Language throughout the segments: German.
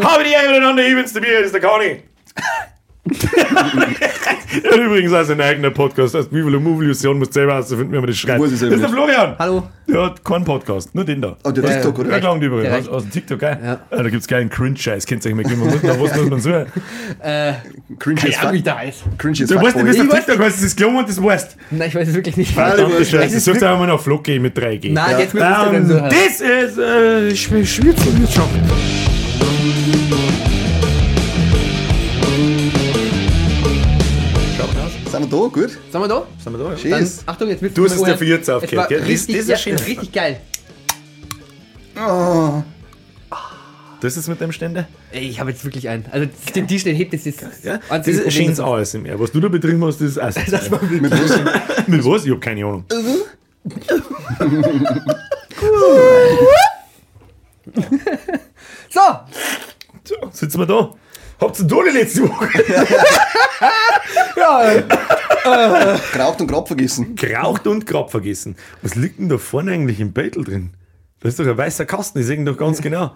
Habe die Ehre an der Evans, der Bier, das ist der Conny. er hat übrigens auch sein eigener Podcast. Wie viele Movie-Illusionen muss selber herausfinden, wie man das schreibt. Das ist der nicht. Florian. Hallo. Der hat keinen Podcast, nur den da. Oh, der Ja, TikTok, ja. Der oder? klang übrigens aus, aus dem TikTok, gell? Ja. Ah, da gibt es geilen Cringe-Scheiß, kennt ihr euch mal geben. Man muss, man suchen? Äh, Cringe wie fuck. der heißt. Cringe as Du weißt nicht, wie auf TikTok heißt, das ist klar und das weißt. Nein, ich weiß es wirklich nicht. Scheiße, sucht einfach mal nach Flocke mit 3G. Nein, jetzt mit Instagram Ähm, suchen. das ist äh, schwer zu mir schaffen. Sind wir da? Gut? Sind wir da? Sind wir da? Schön. Dann, Yes. Achtung, jetzt willst Du hast es dir für jetzt Es aufgehört? Das- richtig, das ist ja, schön. richtig geil. Oh, Das ist mit dem Ständer? Ey, ich habe jetzt wirklich einen. Also den Tisch, den hebt jetzt das Ja? Das ist schönes ASMR. Was du da betrieben hast, das ist ASMR. Das war mit was? Mit was? Ich hab keine Ahnung. So, So, sitzen wir da. Habt ihr da die letzte Woche ja, äh, Geraucht und Grab vergessen. geraucht und Grab vergessen? Was liegt denn da vorne eigentlich im Beutel drin? Das ist doch ein weißer Kasten, ich sehe ihn doch ganz genau.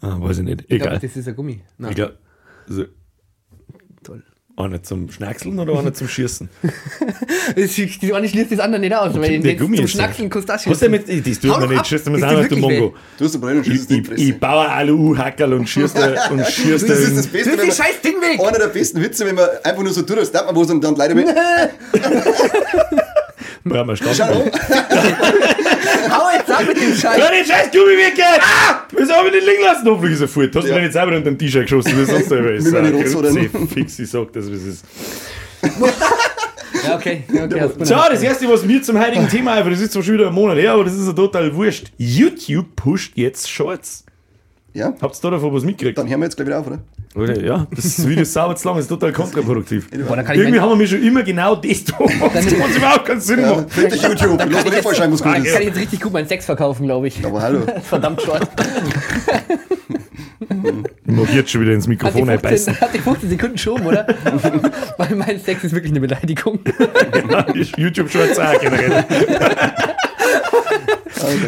Ah, weiß ich nicht. ich glaube, Egal. das ist ein Gummi. Nein. Ich glaube, also. Einer zum Schnackseln oder einer zum Schießen? Das, die eine schließt das andere nicht aus, weil Der den Gummi zum Schnackseln kostet das Was denn mit, das tut doch nicht, schießt das dir auch nicht, du Mongo. Du hast und schießt Ich, ich, ich baue Alu-Hackerl und schießt da- und schießt Das ist da das Beste, Das wenn ist man, scheiß Ding weg! einer der besten Witze, wenn man einfach nur so tut, als darf man was und dann leider mit. Brauchen wir Schau. Hau jetzt ab mit dem Scheiß! Ja, den scheiß Gummi weg! Ah! Wieso hab ich den liegen lassen? Hoffentlich ist er fort. Hast du Ja. mir nicht selber unter den T-Shirt geschossen, wie sonst selber ist. Rotzodern. Fix, ich sag das, wie es ist. Ja, okay. ja, okay du So, das erste, was mir zum heutigen Thema einfach, das ist zwar schon wieder ein Monat her, aber das ist ja total wurscht. YouTube pusht jetzt Shorts. Ja, Habt ihr da davon was mitgekriegt? dann hören wir jetzt gleich wieder auf, oder? Oder? Ja, das Video ist sauber zu lang, ist total kontraproduktiv. Boah, kann ich Irgendwie haben wir schon immer genau das da. Das macht überhaupt keinen Sinn. Ja, machen. find dich YouTube. dann Lass kann ich, vorschreiben, was jetzt, gut kann ich ist. jetzt richtig gut meinen Sex verkaufen, glaube ich. Aber hallo. Verdammt short. Mag jetzt schon wieder ins Hat Mikrofon 15, einbeißen. hat die 15 Sekunden schon, oder? Weil mein Sex ist wirklich eine Beleidigung. YouTube-Shorts auch generell.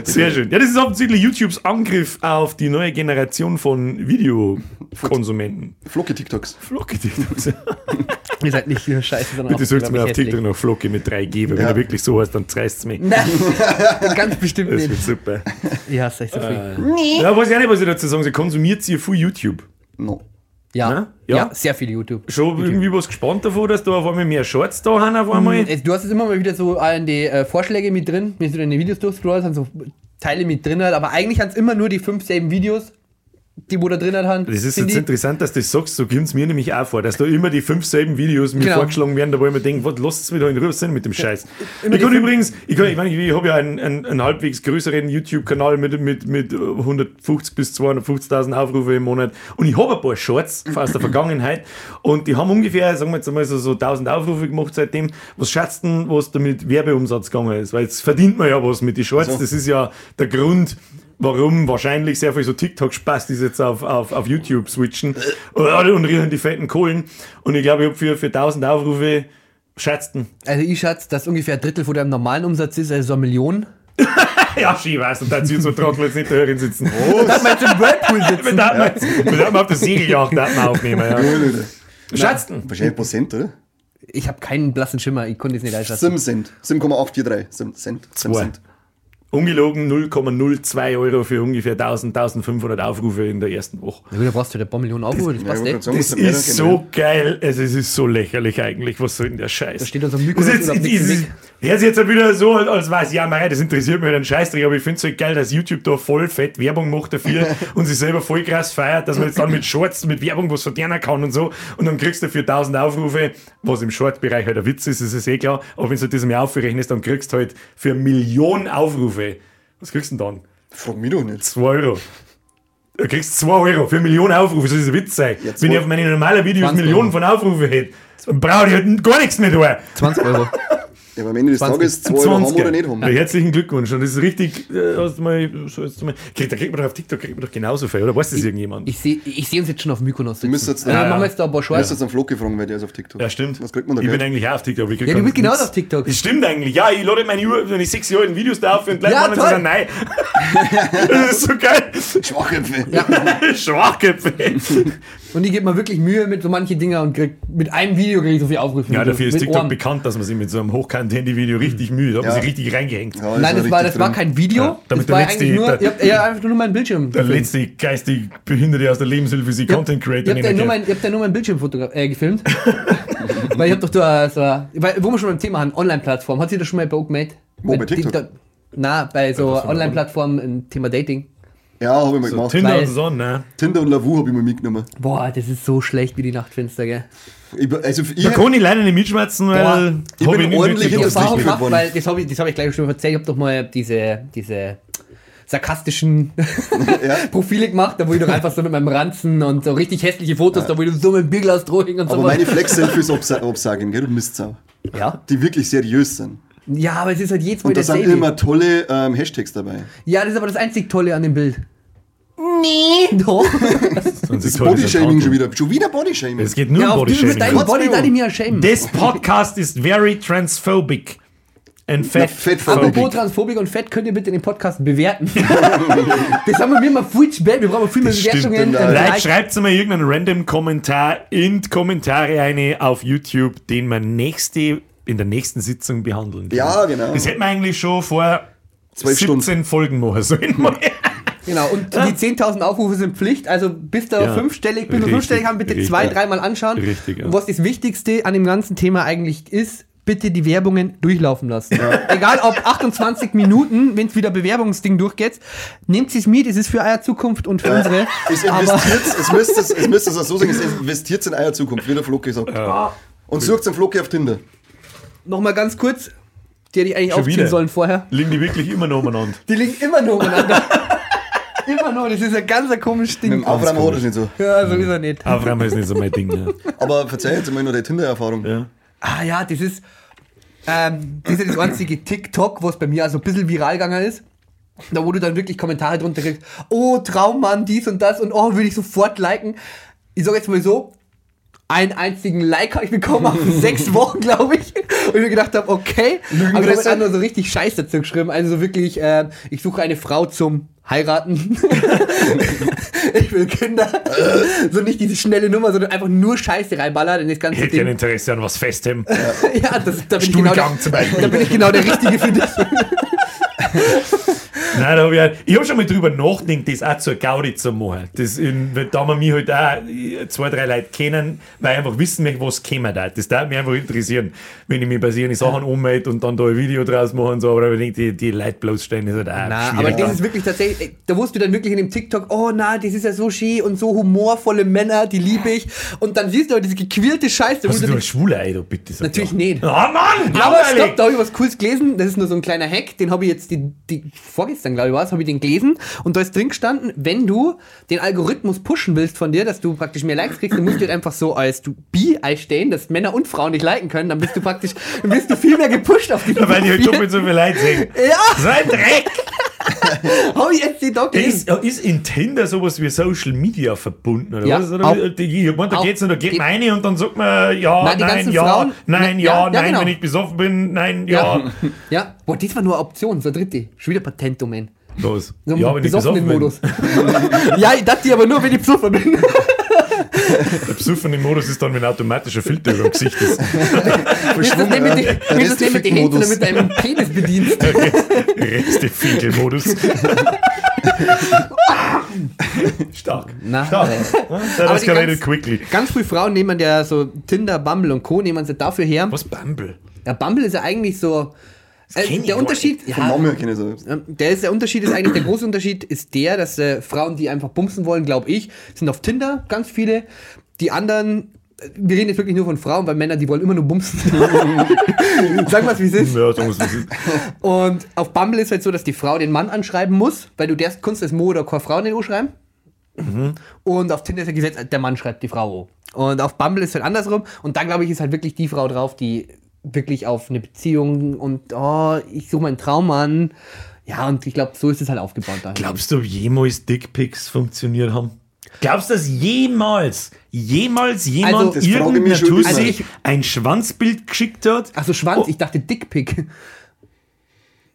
Sehr schön. Ja, das ist offensichtlich YouTubes Angriff auf die neue Generation von Videokonsumenten. Flocke TikToks. Flocke TikToks. Ihr seid nicht nur scheiße, sondern Bitte auch sagt mir auf hässlich. TikTok noch Flocke mit 3G, weil wenn Ja. er wirklich so heißt, dann zerreißt es mich. Nein, ganz bestimmt Das wird nicht. super. Ich hasse euch so viel. Ja, weiß ich auch nicht, was ich dazu sagen soll. Konsumiert sie viel YouTube? No. Ja. Ne? ja, Ja. sehr viel YouTube. Schon irgendwie was gespannt davon, dass da auf einmal mehr Shorts da haben auf einmal? Äh, Du hast jetzt immer mal wieder so an die äh, Vorschläge mit drin, wenn du deine Videos durchscrollst, sind so Teile mit drin, halt, aber eigentlich sind es immer nur die fünf selben Videos, die wo da drin haben. Das ist jetzt die- interessant, dass du das sagst, so kommt es mir nämlich auch vor, dass da immer die fünf selben Videos mir Genau. vorgeschlagen werden, da wo ich mir denke, was lasst es mir da in Ruhe sein mit dem Scheiß. immer ich kann übrigens, ich, kann, ich, meine, ich habe ja einen, einen, einen halbwegs größeren YouTube-Kanal mit, mit, mit 150 bis 250.000 Aufrufe im Monat und ich habe ein paar Shorts aus der Vergangenheit und die haben ungefähr, sagen wir jetzt einmal so, so 1000 Aufrufe gemacht seitdem. Was schätzt denn, was damit Werbeumsatz gegangen ist? Weil jetzt verdient man ja was mit den Shorts, So. das ist ja der Grund, warum wahrscheinlich sehr viel so TikTok-Spaß ist jetzt auf, auf, auf YouTube switchen und, und riechen die fetten Kohlen. Und ich glaube, ich habe für, für 1000 Aufrufe schätzten. Also ich schätze, dass ungefähr ein Drittel von deinem normalen Umsatz ist, also so eine Million. Ja, schön, weißt du, da sie so Trottel jetzt nicht da hören sitzen. Dass wir jetzt im Whirlpool Wir sitzen. wir darf man auf der man aufnehmen. Ja. Schätzten. Wahrscheinlich Prozent, oder? Ich habe keinen blassen Schimmer, ich konnte es nicht einschätzen. 7 Cent. 7,843 Cent. Cent. Sim Zwei. Ungelogen 0,02 Euro für ungefähr 1000, 1500 Aufrufe in der ersten Woche. Ja, da brauchst du ein paar Millionen Aufrufe, das Ja, passt Das sagen, was ist so geil, also es ist so lächerlich eigentlich, was soll denn der Scheiß? Da steht unser Das Mykonos ist, oder das nichts ist, hört sich jetzt halt wieder so, als- weiß ja, mei, das interessiert mich halt einen Scheißdreck, aber ich finde es halt geil, dass YouTube da voll fett Werbung macht dafür und sich selber voll krass feiert, dass man jetzt dann mit Shorts, mit Werbung was verdienen kann und so. Und dann kriegst du für 1000 Aufrufe, was im Short-Bereich halt ein Witz ist, das ist eh klar, aber wenn du das mal aufrechnest, dann kriegst du halt für eine Million Aufrufe, was kriegst du denn dann? Frag mich doch nicht. 2 Euro. Du kriegst 2 Euro für eine Million Aufrufe, das ist ein Witz sein. Ja, Wenn ich auf meine normalen Videos 20 Millionen Euro. von Aufrufen hätte, dann brauche ich halt gar nichts mehr da. 20 Euro. Ja, aber am Ende des 20. Tages 2 Euro haben oder nicht haben. Ja, herzlichen Glückwunsch. Und das ist richtig, äh, hast du mal, so jetzt mal, kriegt, da kriegt man doch auf TikTok kriegt man doch genauso viel, oder? Weiß das irgendjemand? Ich sehe ich seh uns jetzt schon auf Mykonos sitzen. müsst jetzt- ja, Ja, machen ja. wir jetzt da ein paar Du hast Schwarz. jetzt einen Flug gefragt, weil der ist auf TikTok. ja, stimmt. Was kriegt man da Ich bin Geld? eigentlich auch auf TikTok. ich krieg Ja, du bist genauso auf TikTok. Das stimmt eigentlich. Ja, ich lade meine Uhr, wenn ich sechs Jahre alten Videos drauf und gleich Ja, machen sie sagen, nein. das ist so geil. Schwachköpfe. Schwachköpfe. Und ich gebe mir wirklich Mühe mit so manchen Dinger und krieg mit einem Video krieg ich so viel Aufrufe. Ja, dafür ist TikTok Ohren. bekannt, dass man sich mit so einem Hochkant-Handy-Video richtig mühe, da hat man Ja. sich richtig reingehängt. Ja, Nein, das war, das war kein Video. Ja, damit das war der letzte- eigentlich nur, der- ihr habt, ja, einfach nur mein Bildschirm. Der gefilmt. letzte geistig Behinderte aus der Lebenshilfe, sie Content Ihr Creator habt ja nur nennen mein, ihr habt ja nur mein Bildschirm äh, gefilmt. weil ich hab doch da so, weil, wo wir schon beim Thema haben, Online-Plattform. Hat sie das schon mal bei gemacht? Wo, bei TikTok? Da, na, bei so Online-Plattformen im Thema Dating. Ja, habe ich mal So, gemacht. Tinder Weil- und so, ne? Tinder und Lavu habe ich mal mitgenommen. Boah, das ist so schlecht wie die Nachtfinster, gell? Ich, also ich, Da kann ich leider nicht mitschmerzen, weil Boah, ich hab bin ordentlich Ich hab das Erfahrung gemacht, weil das habe ich, das hab ich gleich schon erzählt. Ich habe doch mal diese, diese sarkastischen Profile gemacht, da wo ich doch einfach so mit meinem Ranzen und so richtig hässliche Fotos, da wo ich so mit dem Bierglas drohing und so aber meine Flex-Selfies absa absagen, gell, du Mistsau. Ja. Die wirklich seriös sind. Ja, aber es ist halt jedes Mal Und da sind immer tolle ähm, Hashtags dabei. Ja, das ist aber das einzig Tolle an dem Bild. Nee. Doch. Das toll, Bodyshaming schon wieder. Schon wieder Bodyshaming. Es geht nur ja, um Bodyshaming. Body, da ich mir schämen. This podcast is very transphobic and fat fatphobic. Apropos Transphobik und Fett, könnt ihr bitte den Podcast bewerten. das haben wir mal viel spät. Wir brauchen viel mehr Bewertungen. Vielleicht schreibt mal irgendeinen random Kommentar in die Kommentare eine auf YouTube, den wir nächste, in der nächsten Sitzung behandeln. Ja, genau. Das hätten wir eigentlich schon vor Zwölf 17 Stunden. Folgen machen sollen. Genau, und die 10.000 Aufrufe sind Pflicht. Also bis da Ja, fünfstellig, bis wir fünfstellig haben, bitte richtig. zwei, dreimal anschauen. Richtig, ja. Und was das Wichtigste an dem ganzen Thema eigentlich ist, bitte die Werbungen durchlaufen lassen. Egal ob 28 Minuten, wenn es wieder Bewerbungsding durchgeht, nehmt es mit, es ist für eure Zukunft und für unsere. Es investiert, es müsste es, es müsste es auch so sagen, es investiert in eure Zukunft, wie der Floki sagt. Und sucht einen Floki auf Tinder. Nochmal ganz kurz, die hätte ich eigentlich Schon aufziehen wieder? sollen vorher. Liegen die wirklich immer noch umeinander? Die liegen immer nur umeinander. immer nur, das ist ein ganz ein komisches Mit Ding. dem Aufräumen hat es nicht so. Ja, so ist er nicht. Aufräumen ist nicht so mein Ding. Ja. Aber verzeih jetzt mal noch die Tinder-Erfahrung. Ja. Ah ja, das ist, ähm, das ist das einzige TikTok, was bei mir also ein bisschen viral gegangen ist. Da wo du dann wirklich Kommentare drunter kriegst, oh Traummann, dies und das und oh, will ich sofort liken. Ich sag jetzt mal so, einen einzigen Like habe ich bekommen auf sechs Wochen, glaube ich. Und ich mir gedacht habe, okay. Aber ich habe Lügenpresse? dann nur so richtig Scheiß dazu geschrieben. Also so wirklich, äh, ich suche eine Frau zum Heiraten. ich will Kinder. so nicht diese schnelle Nummer, sondern einfach nur Scheiße reinballern in das ganze Hätte Ding. Interesse an was Festem. Ja, das, da, bin ich genau Stuhlgang der, zum Beispiel. da bin ich genau der Richtige für dich. Nein, da hab ich, ich habe schon mal drüber nachgedacht, das auch zur Gaudi zu machen. Das in, weil da man mich halt auch äh, zwei, drei Leute kennen, weil ich einfach wissen möchte, was käme da. Das darf mich einfach interessieren, wenn ich bei ihren Sachen ummelde und dann da ein Video draus mache und so, aber ich denke, die, die Leute bloßstellen, ist halt auch aber schwierig. das ist wirklich tatsächlich, ey, da wusst du dann wirklich in dem TikTok, oh na, das ist ja so schön und so humorvolle Männer, die liebe ich. Und dann siehst du aber diese gequirlte Scheiße. Hast du du ein denkst, schwuler Ei, du bitte? Natürlich doch. nicht. Oh Mann! aber stopp, da habe ich was Cooles gelesen. Das ist nur so ein kleiner Hack, den habe ich jetzt die, die vorgestern, glaube ich, war habe ich den gelesen. Und da ist drin gestanden, wenn du den Algorithmus pushen willst von dir, dass du praktisch mehr Likes kriegst, dann musst du halt einfach so als du bi einstellen, dass Männer und Frauen dich liken können, dann bist du praktisch, dann bist du viel mehr gepusht auf die Weil die halt doppelt so viel Leute sehen. Ja, So ein Dreck! habe ich jetzt die da. Ist, ist in Tinder sowas wie Social Media verbunden, oder Ja, was? Oder die, ich mein, da auch- geht's und da geht rein und dann sagt man ja, Nein, nein, ja, Frauen- nein, Ne- ja, ja, ja, nein, genau. wenn ich besoffen bin, nein, ja. Ja. ja. Boah, das war nur eine Option, so eine dritte. Schon wieder Patentdomain. Los. So ja, wenn ich besoffen bin. Modus. ja, ich dachte aber nur, wenn ich besoffen bin. Der besoffene Modus ist dann, wenn automatischer Filter über dem Gesicht ist. Willst du das nicht mit, die- willst du das nicht mit den Händen oder mit deinem Penis bedienst? Reste-Finkel-Modus. Stark. Na, Stark. äh, That die escalated ganz- quickly. Ganz viele Frauen nehmen ja so Tinder, Bumble und Co. nehmen sie dafür her. Was Bumble? Ja, Bumble ist ja eigentlich so. Äh, der Unterschied, ja, ähm, der ist der Unterschied ist eigentlich der große Unterschied ist der, dass äh, Frauen, die einfach bumsen wollen, glaube ich, sind auf Tinder ganz viele. Die anderen, äh, wir reden jetzt wirklich nur von Frauen, weil Männer, die wollen immer nur bumsen. Sagen wir es, wie es ist. Ja, es- Und auf Bumble ist halt so, dass die Frau den Mann anschreiben muss, weil du darfst Kunst als Mo oder keine Frau in den O schreiben. Und auf Tinder ist ja Gesetz, der Mann schreibt die Frau O. Und auf Bumble ist halt andersrum. Und da glaube ich, ist halt wirklich die Frau drauf, die wirklich auf eine Beziehung und oh, ich suche meinen Traum an. Ja, und ich glaube, so ist es halt aufgebaut. Dahin. Glaubst du, jemals Dickpics funktioniert haben? Glaubst du, dass jemals, jemals jemand Also, irgendeiner Tussi Also ich- ein Schwanzbild geschickt hat? Ach so, Schwanz, Oh. ich dachte Dickpick.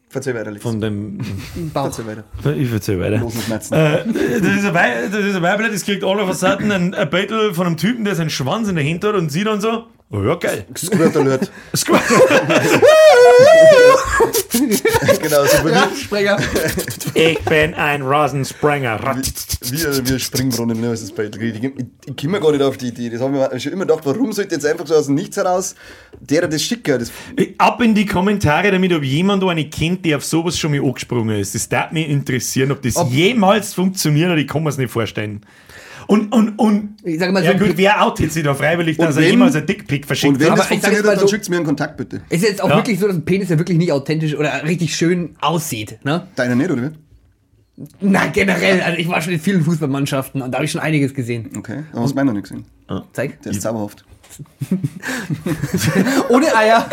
Verzeih weiter, Alex. Von dem. Bauch. Verzeih weiter. Ich erzähl weiter. Losen Schmerzen. Äh, das ist ein Wei- das ist ein Weibler, das kriegt alle von Seiten ein, ein Bettel von einem Typen, der seinen Schwanz in der Hand hat und sie dann so, oh ja, geil. Squirt Alert. Squat. genau, so wie, Sprenger. Ich bin ein Rasensprenger. wie, wie, wie ein Springbrunnen, ne, ist das Bild. Ich, ich, ich komme gar nicht auf die Idee. Das habe ich mir schon immer gedacht, warum sollte jetzt einfach so aus dem Nichts heraus der das schicken? Das, Ab in die Kommentare damit, ob jemand eine kennt, der auf sowas schon mal angesprungen ist. Das darf mich interessieren, ob das Ob- jemals funktioniert oder ich kann mir es nicht vorstellen. Und, und, und, Ich sag mal so ja ein gut, wer outet sich da freiwillig, dass er wenn- jemals ein Dickpick verschickt und wenn hat? das funktioniert dann so- schickt mir einen Kontakt bitte. Es ist jetzt auch Ja. wirklich so, dass ein Penis ja wirklich nicht authentisch oder richtig schön aussieht. Ne? Deiner nicht, oder wie? Na, generell. Also ich war schon in vielen Fußballmannschaften und da habe ich schon einiges gesehen. Okay, aber hast du meiner nicht gesehen. Zeig. Der ist zauberhaft. Ohne Eier.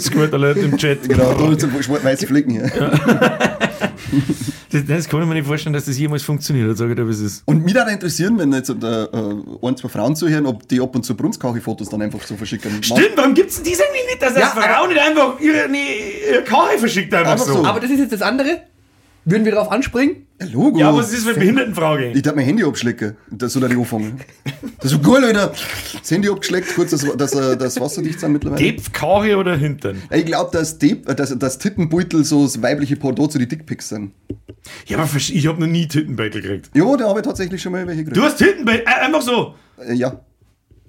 Squirt Alert im Chat. Genau, da sind weiße Flecken hier. Das, das kann ich mir nicht vorstellen, dass das jemals funktioniert. Sag ich dir, es ist. Und mich würde interessieren, wenn jetzt äh, äh, ein, zwei Frauen zuhören, ob die ab und zu Brunskauche-Fotos dann einfach so verschicken. Stimmt, warum gibt es denn diese nicht, dass Ja, eine Frau nicht einfach ihre, ihre Karre verschickt einfach, Einfach so? so. Aber das ist jetzt das andere. Würden wir darauf anspringen? Ja, Logo. Ja, was ist für eine Behindertenfrage? Ich darf mein Handy abschlecken. Das soll er nicht anfangen. Das ist so cool, Alter. Das Handy abgeschleckt, kurz, dass, äh, das wasserdicht sind mittlerweile. Depf, Karre oder Hintern? Ich glaube, dass, Deep- dass, dass Tittenbeutel so das weibliche Pendant zu die Dickpics sind. Ja, aber ich habe noch nie Tittenbeutel gekriegt. Ja, da habe ich tatsächlich schon mal welche gekriegt. Du hast Tittenbeutel, äh, einfach so. Äh, ja.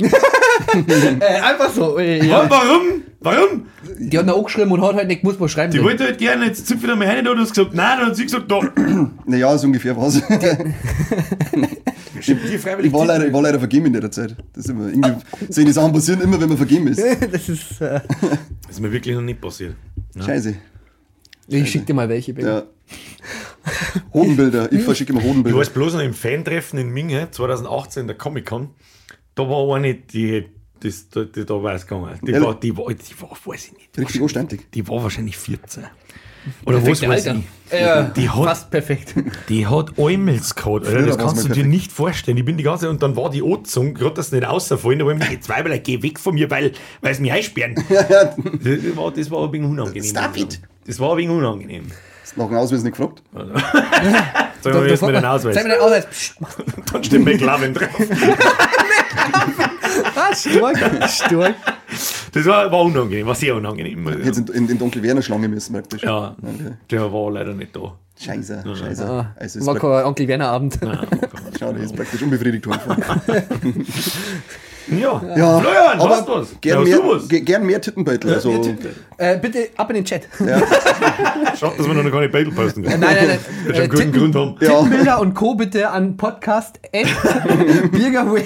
Äh, einfach so. Äh, ja. Warum? Warum? Die hat da auch geschrieben und hat halt nicht gewusst, was schreiben Die wollte halt gerne, jetzt zipf wieder mal rein, da hat sie gesagt, nein, dann hat sie gesagt, da. Naja, so ungefähr was. ich, Die freiwillig war leider, ich war leider vergeben in der Zeit. Das ist immer, irgendwie, solche Sachen passieren immer, wenn man vergeben ist. Das ist. Äh, Das ist mir wirklich noch nicht passiert. Scheiße. ich schick dir mal welche, Baby. Ja. Hodenbilder. Ich verschicke immer Du Hodenbilder. warst bloß noch im Fan-Treffen in Minge 2018 der Comic-Con. Da war eine, die, das, die, die da war es gegangen. Die war, die, war, die war, weiß ich nicht. Richtig anständig. Die war wahrscheinlich 14. Oder was weiß ich. Äh, Die hat- fast perfekt. Die hat Eumels gehabt, Alter. Das kannst du mal dir perfekt. nicht vorstellen. Ich bin die ganze Zeit, und dann war die Anzung, gerade dass sie nicht rausfallen, da war ich mir zwei, weil geh weg von mir, weil, weil sie mich einsperren. das, war, das war ein wenig unangenehm. Stop it. Das war ein wenig unangenehm. Hast du nach dem Ausweis nicht gefragt? Sag mal, jetzt mit den Ausweis. Zeig mir den Ausweis. Psst. Dann steht McLaren drauf. Ah, Sturk. Sturk. Das war, war unangenehm, war sehr unangenehm. Jetzt in, in, in den Onkel Werner Schlange müssen praktisch. Ja, Okay. der war leider nicht da. Scheiße, scheiße. Ah, Also es war ist kein Onkel Werner Abend. Schau, der ist praktisch unbefriedigt worden. Ja, Ja, Florian, aber hast du was? Gern, Ja, mehr, was? ge- gern mehr Tittenbeutel. Also, Ja. Äh, bitte ab in den Chat. ja, Schade, dass wir noch keine Battle posten können. Nein, nein, nein. Wird schon einen guten Grund haben. Ja. Tittenbilder und Co. bitte an podcast.birgerware.de.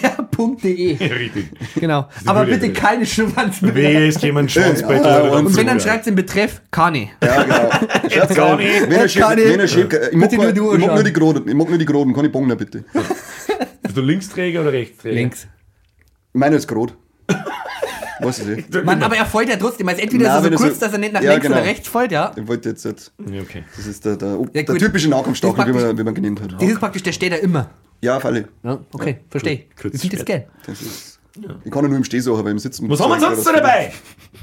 Ja, richtig. Genau. Aber bitte Idee. keine Schwanzbilder. Wer ist jemand Schwanzbeutel Ja, oder und Und wenn, dann schreibt den Betreff Kani. ja, genau. Wenn er wenn er schickt, ich mag, Bitte nur, ich die Groden. Ich mag nur die Groden. Kann ich Bongner bitte? Bist du Linksträger oder Rechtsträger? Links. Meiner ist Grot. Weiß ich nicht. Mann, aber er folgt ja trotzdem. Also entweder Nein, ist er so kurz, so- dass er nicht nach Ja, links genau. oder rechts folgt, ja. Ich wollte jetzt, jetzt okay. das ist der, der, Ja, der gut. typische Nahkampfstachel, ist wie man, wie man genannt hat. Das ist praktisch, der steht da immer. Ja, auf alle. Ja, okay, verstehe. Kurz Wie viel das. Geld? Das ist, Ich kann ja nur im Stehsachen, aber im Sitzen. Was haben wir sonst noch dabei?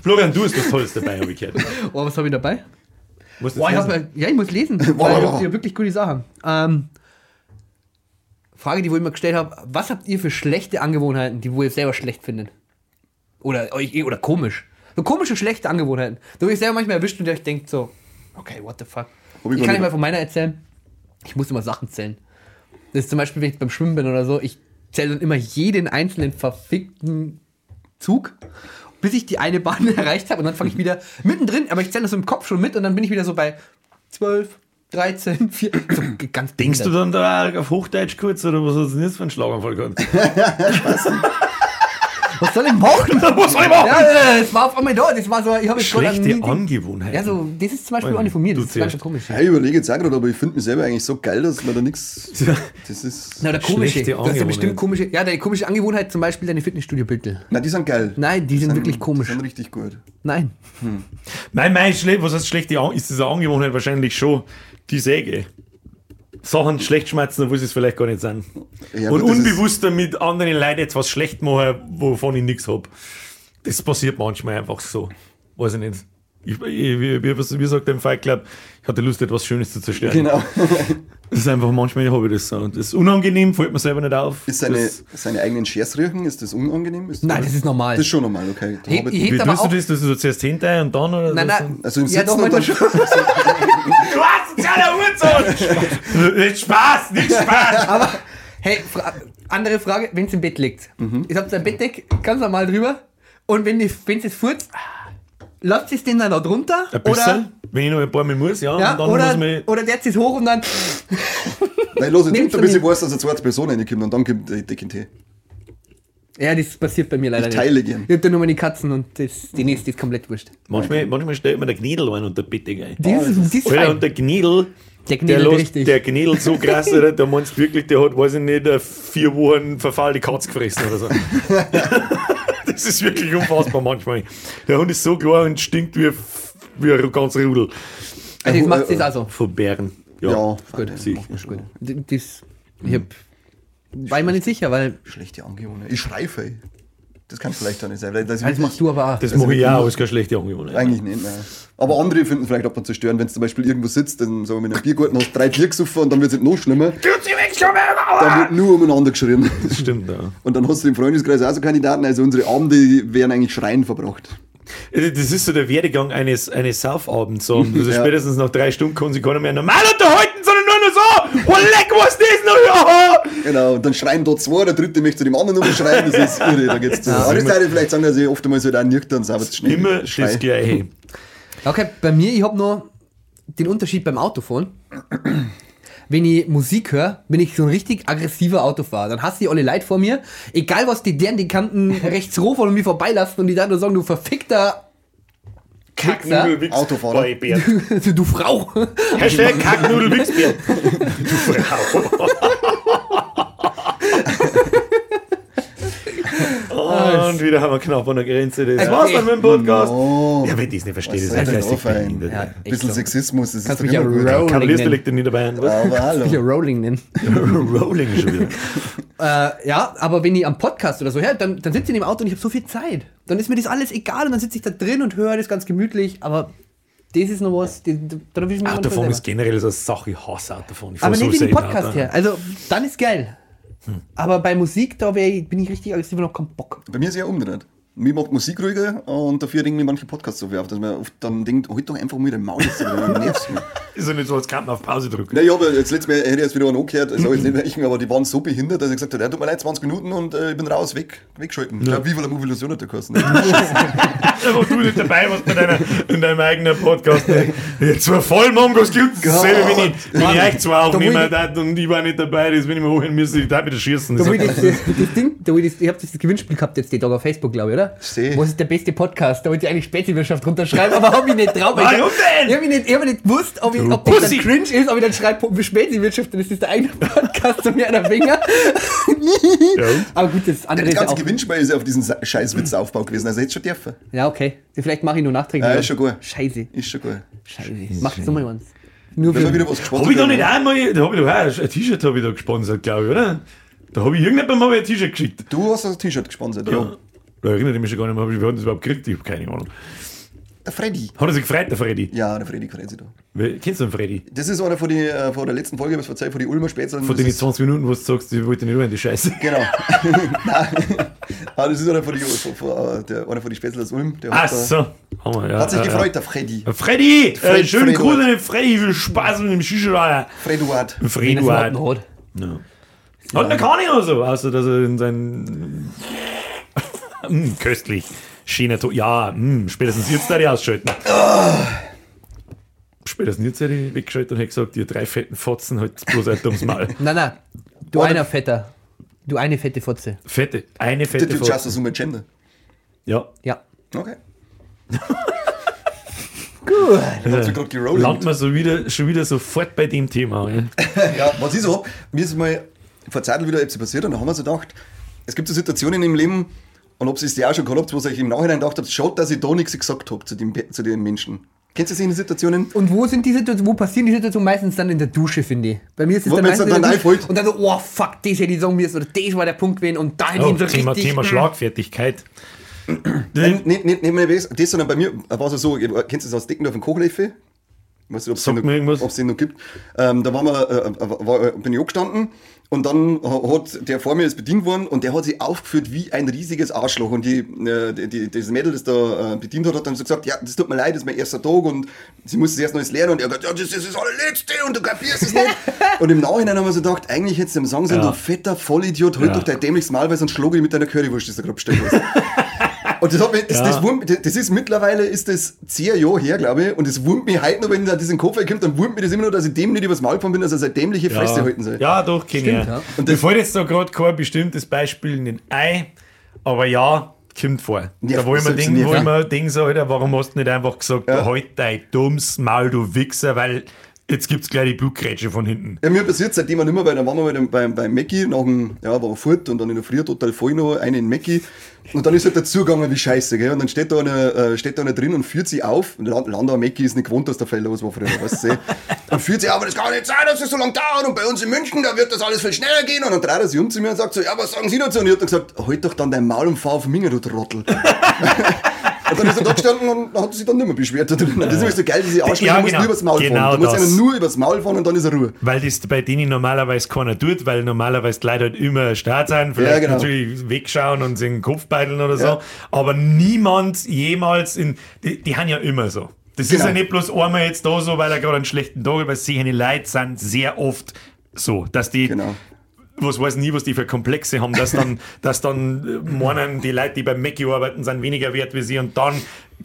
Florian, du hast was Tolles dabei, habe ich gehört. Oh, was habe ich dabei? Musst du Boah, ich jetzt hab, lesen? ja, ich muss lesen. Boah, ich habe wirklich gute Sachen. Ähm, Frage, die wo ich mir gestellt habe: Was habt ihr für schlechte Angewohnheiten, die wo ihr selber schlecht findet? Oder euch oder komisch? So komische, schlechte Angewohnheiten. Da wo ihr selber manchmal erwischt und ihr euch denkt so: Okay, what the fuck? Ich Ich kann nicht. nicht mal von meiner erzählen. Ich muss immer Sachen zählen. Das ist zum Beispiel, wenn ich beim Schwimmen bin oder so, ich zähle dann immer jeden einzelnen verfickten Zug, bis ich die eine Bahn erreicht habe und dann fange ich wieder mittendrin, aber ich zähle das im Kopf schon mit und dann bin ich wieder so bei 12, 13, 4, so ganz Denkst du dann da auf Hochdeutsch kurz oder was hast du denn jetzt für einen Schlaganfall gehabt? Was soll ich machen? Was soll ich machen? Ja, ja, das war auf einmal da. Das war so, ich habe Schlechte Angewohnheit. Ja, so, das ist zum Beispiel auch nicht von mir. Das du ist ganz komisch. Ja, ich überlege jetzt auch gerade, aber ich finde mich selber eigentlich so geil, dass man da nichts. Das ist. Na, der komische. Schlechte Du hast ja bestimmt Angewohnheit. komische. Ja, deine komische Angewohnheit, zum Beispiel deine Fitnessstudio-Bilder. Nein, die sind geil. Nein, die sind wirklich komisch. Die sind richtig gut. Nein. Mein, mein Schle was heißt schlechte An ist diese Angewohnheit wahrscheinlich schon die Säge. Sachen schlecht schmerzen, obwohl sie es vielleicht gar nicht sind. Ja, und unbewusst damit anderen Leuten etwas schlecht machen, wovon ich nichts habe. Das passiert manchmal einfach so. Weiß ich nicht. Ich, ich, wie, wie, wie sagt der im Fight Club, ich hatte Lust, etwas Schönes zu zerstören. Genau. Das ist einfach, manchmal habe ich das so. Und das ist unangenehm, fällt mir selber nicht auf. Ist seine, das, seine eigenen Schers riechen, ist das unangenehm? Ist Nein, das ist normal. Das ist schon normal, okay. Da hab ich- ich, wie tust du das? Dass du so zuerst hinterher und dann? Oder Nein, nein. also im Ja, Sitzen und dann manchmal Du hast es ja der Uhrzeit! nicht Spaß, nicht Spaß! Aber, hey, fra andere Frage, wenn es im Bett liegt. Mhm. Ich hab ein Bettdeck ganz normal drüber und wenn es jetzt furzt, lasst es den dann da drunter? Ein Oder, bisschen, wenn ich noch ein paar Mal muss, ja. ja, und dann oder, muss man. oder der zieht es hoch und dann. Nein, los, jetzt Nimmst unter, du bis ich weiß, dass eine zweite Person reinkommt und dann kommt der Dick in Tee. Ja, das passiert bei mir leider Ich nicht. teile gern. Ich hab da nur meine Katzen und das, die nächste ist komplett wurscht. Manchmal, manchmal stellt man der Gnädel ein unter Bettdecke ein. Die ist, die ist Alter, fein. und der Gnädel, Der der, Gnädel lässt, richtig. der Gnädel so krass, Alter, der meinst wirklich, der hat, weiß ich nicht, vier Wochen verfaulte Katz gefressen oder so. das ist wirklich unfassbar manchmal. Der Hund ist so klar und stinkt wie, wie ein ganzer Rudel Also das Äh, macht äh, das auch so. von Bären. Ja, Ja, Gut. sicher. Gut. Das, ich hab, war ich mir nicht sicher, weil. Schlechte Angewohnheit. Ich schreife, ey. Das kann vielleicht auch nicht sein. Das Das machst du aber auch. Das mache ich auch, aber ist keine schlechte Angewohnheit. Eigentlich nicht, nein. Aber andere finden vielleicht ab und zu stören, wenn du zum Beispiel irgendwo sitzt, dann sagen wir mit einem Biergarten, hast drei Bier gesoffen und dann wird es noch schlimmer. Tut sie weg, schon Dann wird nur umeinander geschrien. Das stimmt, ja. Und dann hast du im Freundeskreis auch so Kandidaten, also unsere Abende werden eigentlich schreien verbracht. Das ist so der Werdegang eines, eines Saufabends. So. Also Ja. Spätestens nach drei Stunden kann sich keiner mehr normal unterhalten, sondern nur noch so. Oh, leck, was ist das noch? Ja. Genau, und dann schreien da zwei, der dritte möchte zu dem anderen nur schreien, das ist irre, da geht's zu. Aber das würde ich vielleicht sagen, dass ich oftmals halt auch nüchtern sauber zu schnell Immer das Gleiche. Okay, bei mir, ich habe noch den Unterschied beim Autofahren. Wenn ich Musik höre, bin ich so ein richtig aggressiver Autofahrer. Dann hast du alle Leute vor mir, egal was die deren die Kanten rechts hochfahren und mich vorbeilassen und die dann nur sagen, du verfickter Kacknudel Autofahrer. Du, du Frau. Hashtag Kacknudel. Du Frau. Und wieder haben wir knapp an der Grenze. Das Also, war's dann mit dem Podcast. Oh, Ja, wenn ich das nicht verstehe, das ist? Ja, Ein echt bisschen. Sexismus, das ist Kannst doch mich ja. Rolling Kavaliersdelikt nicht dabei. Was? Aber hallo. Ja, Rolling nennen. Rolling schon wieder. Äh, ja, aber wenn ich am Podcast oder so höre, dann, dann sitze ich im Auto und ich habe so viel Zeit. Dann ist mir das alles egal und dann sitze ich da drin und höre das ganz gemütlich, aber das ist noch was, die, da will ich mich Autofahren manchmal ist generell so eine Sache, ich hasse Autofahren. Ich Aber so nicht wie die selten Podcast her. Also, dann ist geil. Aber bei Musik, da ich, bin ich richtig aggressiv und hab keinen Bock. Bei mir ist ja umgedreht. Mir macht Musik ruhiger und dafür regen mir manche Podcasts so viel auf, dass man oft dann denkt, halt doch einfach mal den Maul jetzt, dann nervst mich. Ist ja nicht so, als kann man auf Pause drücken. Na, ich habe jetzt letztes Mal, hätte ich jetzt wieder einen angehört, also jetzt nicht welchen, aber die waren so behindert, dass ich gesagt habe, ja, tut mir leid, 20 Minuten und äh, ich bin raus, weg, wegschalten. Ich glaube, wie viel eine Mobilisation hat der gekostet? Aber du nicht dabei warst bei deiner, in deinem eigenen Podcast. Ne? Jetzt zwei Vollmongos gibt es. Selber, wenn ich, wenn ich euch zwei aufnehmen ich- darf und ich war nicht dabei, das wenn ich mir hochhören müsste, ich darf wieder schießen. Da Das ich, das, das Ding, da ich, ich habe das Gewinnspiel gehabt jetzt die Tag auf Facebook, glaube ich, oder? Seh. Was ist der beste Podcast? Da wollte ich eigentlich Spätwirtschaft runterschreiben, aber habe ich nicht drauf. Warum ich, denn? Ich habe nicht, ich hab nicht gewusst, ob, ich, ob das dann Pussy. cringe ist, ob ich dann schreibe Spätwirtschaft, dann ist das der eigene Podcast zu mir einer Finger. Ja. Aber gut, das andere Das ist ja ganze auch... Gewinnspiel ist ja auf diesen Scheißwitzaufbau gewesen, also jetzt schon dürfen. Ja, okay. Vielleicht mache ich nur nachträglich. Ja, ist schon gut. Scheiße. Ist schon gut. Scheiße. Mach das mal eins. Nur Wenn wir für, wieder was gesponsert Habe ich da nicht einmal, da habe ich doch auch ein T-Shirt habe ich da gesponsert, glaube ich, oder? Da habe ich irgendjemandem mal ein T-Shirt geschickt. Du hast das T-Shirt gesponsert, ja. Da erinnere ich mich schon gar nicht mehr, wie wir haben das überhaupt gekriegt, ich habe keine Ahnung. Der Freddy. Hat er sich gefreut, der Freddy? Ja, der Freddy freut sich da. Wer- Kennst du den Freddy? Das ist einer von, die, äh, von der letzten Folge, was verzeiht, von den Ulmer Spätzeln. Von Das den ist- 20 Minuten, wo du sagst, ich wollte nicht hören, die Scheiße. Genau. Nein. ah, das ist einer von den von, von, äh, der, einer von den Spätzl aus Ulm. Der Ach hat, da- so. Haben wir, ja, hat sich ja, gefreut, der Freddy. Ja. Freddy! Fred- äh, schönen Fredo. Gruß an den Freddy, viel Spaß mit dem Shisha-Lager. Freduard. noch hat. Ja. Hat er gar nicht so, außer dass er in seinen. Mm, köstlich. Schöner To Ja, mm, spätestens jetzt da die ausschalten. Spätestens jetzt hätte ich weggeschaltet und hätte gesagt, ihr drei fetten Fotzen, halt bloß halt ums Mal. Nein, nein. Du Oder- einer Fetter. Du eine fette Fotze. Fette, eine Du, fette du Fotze. schaust das um mit Gender. Ja. Ja. Okay. Gut. Hat sie gerade gerollt. Landet man so wieder, schon wieder sofort bei dem Thema. Ja. Ja, was ich so hab, mir ist mal vor Zeit wieder etwas passiert und da haben wir so gedacht, es gibt so Situationen im Leben, und ob es die auch schon gehabt habt, wo ihr euch im Nachhinein gedacht habt, schaut, dass ich da nichts gesagt habe zu dem, zu den Menschen. Kennst du solche Situationen? Und wo sind die Situationen, wo passieren die Situationen meistens dann in der Dusche, finde ich. Bei mir ist es Wo dann meistens dann in der Dusche und dann so, oh fuck, das hätte ich sagen müssen oder das war der Punkt gewesen und da hätte Oh, ich so Thema, richtig... Thema mm. Schlagfertigkeit. Nein, nicht, nicht, nicht mehr das, sondern bei mir war es so, kennst du das aus Deckendorf in Kochlöffel? Ich weiß nicht, ob es Sagt den, noch- noch gibt. Ähm, da waren wir, äh, war, äh, bin ich angestanden und dann ha- hat der vor mir ist bedient worden und der hat sich aufgeführt wie ein riesiges Arschloch. Und die, äh, die, die, das Mädel, das da äh, bedient hat, hat dann so gesagt, ja, das tut mir leid, das ist mein erster Tag und sie muss es erst noch lernen und er hat gesagt, ja, das ist das allerletzte und du kapierst es nicht. und im Nachhinein haben wir so gedacht, eigentlich hättest du ihm sagen sollen, Ja. du fetter Vollidiot, halt Ja. doch dein dämliches Mal, weil sonst schlage ich mit deiner Currywurst, das du gerade bestellt hast. Und das, hat mich, das, Ja. das, wurmt, das ist mittlerweile ist das zehn Jahre her, glaube ich. Und das wurmt mich heute noch, wenn da diesen Kopf kommt, dann wurmt mich das immer noch, dass ich dem nicht übers Maul gefahren bin, dass er seine dämliche Fresse halten soll. Ja, doch, kenne ich. Stimmt, Ja. Und mir fällt jetzt da gerade kein bestimmtes Beispiel nicht ein, aber ja, kommt vor. Ja, da wo ich mir das denke, wo ich mir denke so, Alter, warum hast du nicht einfach gesagt, Ja. halt dein dummes Maul, du Wichser, weil jetzt gibt's gleich die Blutgrätsche von hinten. Ja, mir passiert seitdem auch nicht mehr, weil dann waren wir mal beim, beim Mackie, nach dem, ja, wir fort und dann in der Früh total voll noch, eine in Mackie. Und dann ist halt dazugegangen wie scheiße, gell. Und dann steht da einer, äh, steht da einer drin und führt sie auf. Landau Mackie ist nicht gewohnt, dass der Fall los war früher, weißt du. Und führt sie auf, und es kann nicht sein, dass es so lange dauert. Und bei uns in München, da wird das alles viel schneller gehen. Und dann dreht er sich um zu mir und sagt so, ja, was sagen Sie dazu? Und ich hab dann gesagt, halt doch dann dein Maul und fahr auf den Minger, du Trottel. Und dann ist er da gestanden und hat sich dann nicht mehr beschwert. da drin. Das ist immer so geil, diese Arschlöcher, Ja, genau. nur übers Maul Genau fahren. Da muss das. nur übers Maul fahren und dann ist er Ruhe. Weil das bei denen normalerweise keiner tut, weil normalerweise die Leute halt immer stark sein, vielleicht Ja, genau. natürlich wegschauen und sich den Kopf beideln oder so. Ja. Aber niemand jemals in. Die, die haben ja immer so. Das ist Genau. ja nicht bloß einmal jetzt da so, weil er gerade einen schlechten Tag hat, weil solche Leute sind sehr oft so, dass die. Genau. Was weiß nie, was die für Komplexe haben, dass dann, dass dann äh, meinen, die Leute, die beim Mackie arbeiten, sind weniger wert wie sie und dann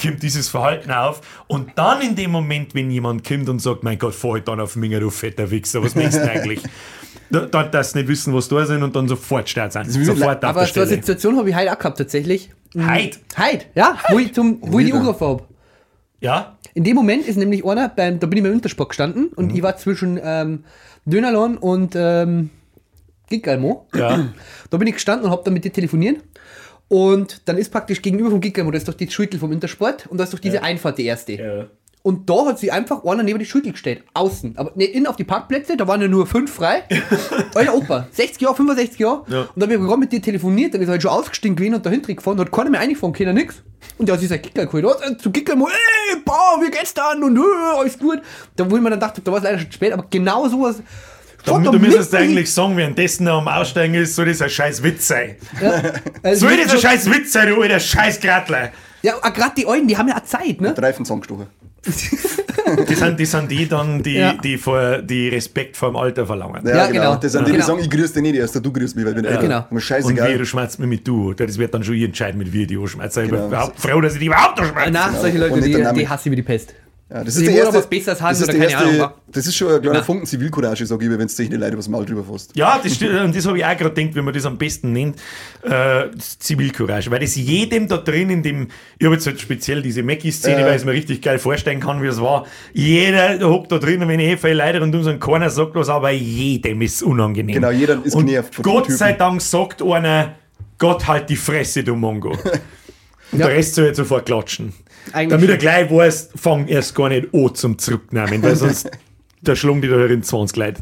kommt dieses Verhalten auf und dann in dem Moment, wenn jemand kommt und sagt, mein Gott, fahr halt dann auf Minger, du fetter Wichser, was meinst du eigentlich? Da, da, dass sie nicht wissen, was da sind und dann sofort ist wie Sofort auf Aber so eine. Situation habe ich heute auch gehabt, tatsächlich. Mhm. Heid? Heid, ja, wo ich, zum, wo ich die habe. Ja? In dem Moment ist nämlich einer, beim, da bin ich beim Untersport gestanden und Mhm. ich war zwischen ähm, Dönerlon und ähm, Gigalmo. Ja. Da bin ich gestanden und habe dann mit dir telefoniert. Und dann ist praktisch gegenüber vom Gigalmo, das ist doch die Schüttel vom Intersport und da ist doch diese Einfahrt die erste. Ja. Und da hat sie einfach einer neben die Schüttel gestellt. Außen. Aber nicht innen auf die Parkplätze, da waren ja nur fünf frei. Alter Opa, 60 Jahre, 65 Jahre. Ja. Und dann habe ich gerade mit dir telefoniert, dann ist er halt schon ausgestiegen gewesen und dahinter gefahren, da hat keiner mehr eingefahren, keiner nix. Und der hat sich sein Kicker geholt. Da hat zu Kicker mal, ey, boah, wie geht's dann? Und äh, alles gut. Da wo ich mir dann dachte, da war es leider schon spät, aber genau sowas. Da, du müsstest eigentlich sagen, währenddessen er am Aussteigen ist, soll das ein scheiß Witz sein. Also Soll das ein so- scheiß Witz sein, du alter scheiß Gratler. Ja, gerade die Alten, die haben ja auch Zeit, ne? Reifen zusammengestochen. Die sind, die sind die dann, die, Ja. die, vor, die Respekt vor dem Alter verlangen. Ja, genau. Das sind die, die Genau. sagen, ich grüße dich nicht erst, du grüßt mich, weil ich bin älter. genau. Mir Und scheißegal. wie, du schmerzt mir mit du. Das wird dann schon ich entscheiden, mit wie ich die anschmerze. Ich bin Genau. überhaupt froh, dass ich die überhaupt anschmerze. Na, solche Und Leute, die, die hasse ich wie die Pest. Ja, das ist der erste, was Besseres haben das ist oder der keine erste, Ahnung. Das ist schon ein kleiner. Funken Zivilcourage, sag ich, wenn du sich die Leute übers Maul drüber fasst. Ja, das, stimmt. und das habe ich auch gerade gedacht, wie man das am besten nennt, äh, Zivilcourage. Weil das jedem da drin in dem, ich habe jetzt halt speziell diese Mackie-Szene, Äh. weil ich es mir richtig geil vorstellen kann, wie es war. Jeder hockt da drin und wenn eh viele Leute und um so einen keiner sagt was, aber jedem ist es unangenehm. Genau, jeder ist und genervt von dem Gott sei Dank sagt einer, Gott halt die Fresse, du Mongo. Und Ja. der Rest soll jetzt sofort klatschen. Eigentlich Damit er gleich weiß, fang erst gar nicht an zum Zurücknehmen, weil sonst der schlung die da in 20 Leute.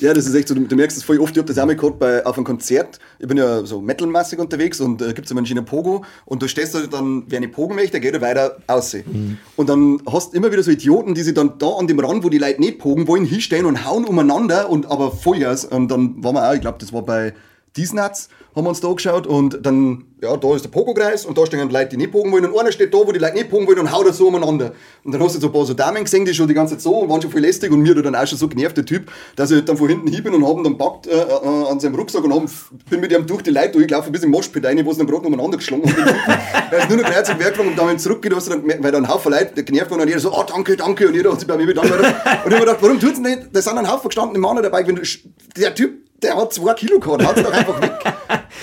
Ja, das ist echt so, du, du merkst das voll oft, ich hab das auch mal gehabt bei, auf einem Konzert. Ich bin ja so metalmäßig unterwegs und äh, gibt's immer einen Pogo und du stehst da dann, wer nicht pogen möchte, geht er weiter aussehen. Und dann hast du immer wieder so Idioten, die sich dann da an dem Rand, wo die Leute nicht pogen wollen, hinstellen und hauen umeinander und aber Vollgas. Und dann waren wir auch, ich glaube, das war bei Diesnatz, haben wir uns da angeschaut und dann, ja, da ist der Pogo-Kreis und da stehen die Leute, die nicht pogen wollen und einer steht da, wo die Leute nicht pogen wollen und haut das so umeinander. Und dann hast du so ein paar so Damen gesehen, die schon die ganze Zeit so und waren schon voll lästig und mir dann auch schon so genervt, der Typ, dass ich dann von hinten hin bin und haben dann packt äh, äh, an seinem Rucksack und haben, bin mit ihm durch die Leute durchgelaufen bis im Moschpit rein, wo sie dann gerade umeinander geschlagen haben. er ist nur noch gleich zum Werk gegangen und dann zurückgeht, hast du dann gemerkt, weil da ein Haufen Leute genervt waren und jeder so, oh danke, danke und jeder hat sich bei mir bedankt. Und ich hab mir gedacht, warum tut's denn nicht? Da sind ein Haufen gestandene Männer dabei, wenn du, der Typ der hat zwei Kilo gehabt, haut's doch einfach weg.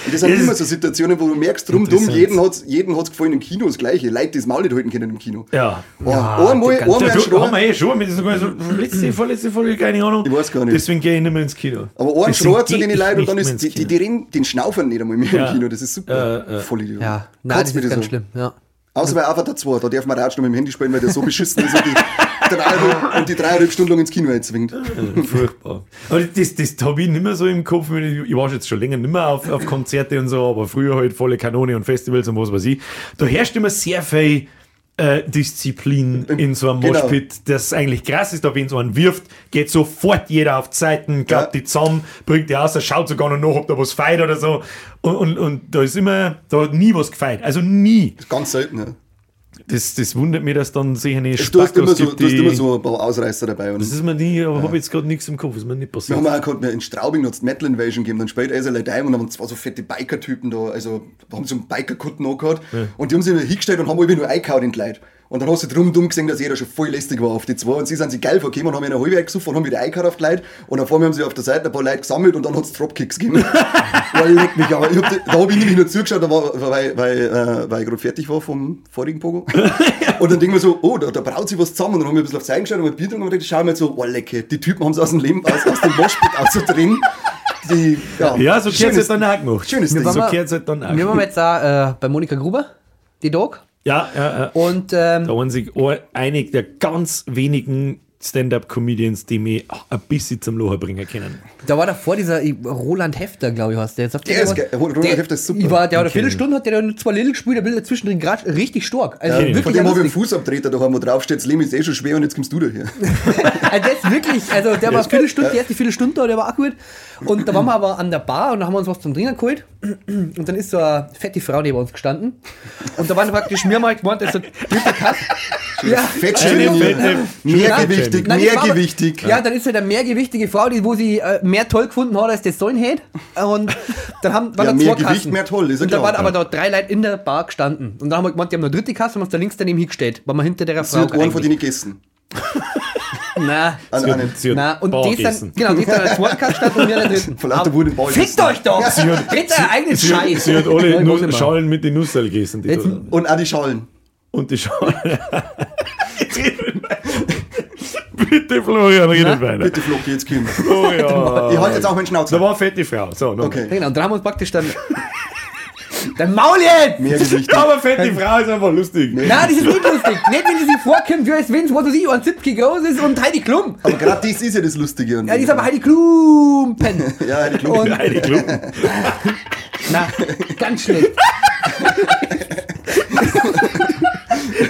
Und das sind Das immer so Situationen, wo du merkst, drum, dumm, jeden hat's, jeden hat's gefallen im Kino, das Gleiche. Leute, die das Maul nicht halten können im Kino. Ja. Oh, Ja, einmal, einmal Ja, ein du, Schrei. haben wir eh schon, mit sogar so letzte, vorletzte Folge, keine Ahnung. Ich weiß gar nicht. Deswegen gehe ich nicht mehr ins Kino. Aber ein Schrei zu den ich Leuten und dann nicht ist, die, die, die reden, den schnaufern nicht einmal mehr Ja. im Kino, das ist super. Äh, äh. Voll Idiot. Ja, nein, das ist ganz so. schlimm. Ja. Außer bei Avatar 2, da darf man Ratsch noch mit dem Handy spielen, weil der so beschissen ist und die, dreieinhalb, und die dreieinhalb Stunden lang ins Kino einzwingt. Furchtbar. Aber das, das habe ich nicht mehr so im Kopf. Ich ich war jetzt schon länger nicht mehr auf, auf Konzerte und so, aber früher halt volle Kanone und Festivals und was weiß ich. Da herrscht immer sehr viel äh, Disziplin in so einem Genau. Moshpit, das eigentlich krass ist, da wenn so einen wirft, geht sofort jeder auf die Seiten, glaubt Ja. die zusammen, bringt die aus, schaut sogar noch nach, ob da was feit oder so. Und, und, und da ist immer, da hat nie was gefeit. Also nie. Ganz selten. Ja. Das, das wundert mich, dass dann sicher eine Du hast, immer so, gibt, du hast immer so ein paar Ausreißer dabei. Und Das ist mir nie, aber habe jetzt gerade nichts im Kopf, ist mir nicht wir passiert. haben auch gehabt, in Straubing es Metal Invasion gegeben, dann spielt Eisele Dime und haben zwei so fette Biker-Typen da, also haben so einen Biker-Kutten angehabt und die haben sich hingestellt und haben alle nur eingehauen in die Leute. Und dann hast du drum dumm gesehen, dass jeder schon voll lästig war auf die zwei. Und sie sind sich geil vorgekommen und haben in eine halbe gesucht und haben wieder eingehauen auf die Leute. Und dann vor mir haben sie auf der Seite ein paar Leute gesammelt und dann hat es Dropkicks gegeben. weil leck mich, aber ich hab, da habe ich nämlich nur zugeschaut, da war, weil, weil, äh, weil ich gerade fertig war vom vorigen Pogo. und dann denken wir so, oh, da, da braut sich was zusammen. Und dann haben wir ein bisschen auf Seiten geschaut und ein Bier getrunken und gedacht, schau mal so, oh lecke, die Typen haben es aus dem Leben, aus, aus dem Moshpit auszudrehen. Die, ja, Ja, so gehört es dann auch gemacht. Schönes Ding. waren So wir- gehört es dann auch. Wir waren jetzt auch äh, bei Monika Gruber, die Dog. Ja, ja, ja. Und ähm, Da waren sich einige der ganz wenigen Stand-Up-Comedians, die mich ein bisschen zum Lachen bringen können. da war davor dieser Roland Hefter, glaube ich, heißt der. Jetzt auf Der ist. Roland der, Hefter ist super. Ich war, der hat eine. Viertelstunde, hat der dann zwei Little gespielt, der will zwischendrin gerade richtig stark. Also Ja, wirklich von dem habe ich einen. Fußabtreter daheim, wo draufsteht, das Leben ist eh schon schwer und jetzt kommst du da hier. Also das ist wirklich, also der war eine Viertelstunde, die erste Viertelstunde da, der war auch gut. Und da waren wir aber an der Bar und da haben wir uns was zum Trinken geholt. Und dann ist so eine fette Frau neben uns gestanden. Und da waren praktisch mir mal gemeint, das ist so dritter Kass. Ja. Fettschäme Eine hier. fette- Mehrgewichtig, Nein, war aber- mehrgewichtig. Ja, dann ist halt eine mehrgewichtige Frau, die, wo sie äh, mehr toll gefunden hat, als das sollen hätte. Und dann haben, waren Ja, da mehr zwei Gewicht, Kassen. mehr toll, ist ja Und da waren aber da drei Leute in der Bar gestanden. Und dann haben wir gemeint, die haben noch eine dritte Kasse und haben uns da links daneben hingestellt, weil wir hinter der Sie Frau hat einen von denen gegessen. Nein. An Sie hat- einen. sie hat Na, und Bar die ist dann, genau, die ist dann als Wortcast gestanden und wir an der dritten. Von lauter Wut im Fickt euch doch! Ja, sie Redet euer eigenes Sie, hat- Scheiß! sie hat alle Nuss. Schalen mit den Nüssel gegessen. Und auch die Schallen. und die Schalen. Bitte, Florian, redet weiter. Bitte, Floki, jetzt. Oh ja. Ich halte jetzt auch meinen Da Schnauzer. war eine fette Frau. So, noch. Okay. Genau, und dann haben wir uns praktisch dann. Dein Maul jetzt! Mehrgewichtig. Aber fette Frau ist einfach lustig. Nein, das ist nicht lustig. Nicht, wenn sie sich vorkommt, wie als wenn es, was weiß ich, 1,70 groß ist und Heidi Klum. Aber gerade das ist ja das Lustige. Ja, die ist aber Heidi Klumpen. Ja, die Klumpen. Und, Heidi Klumpen. na, ganz schlecht.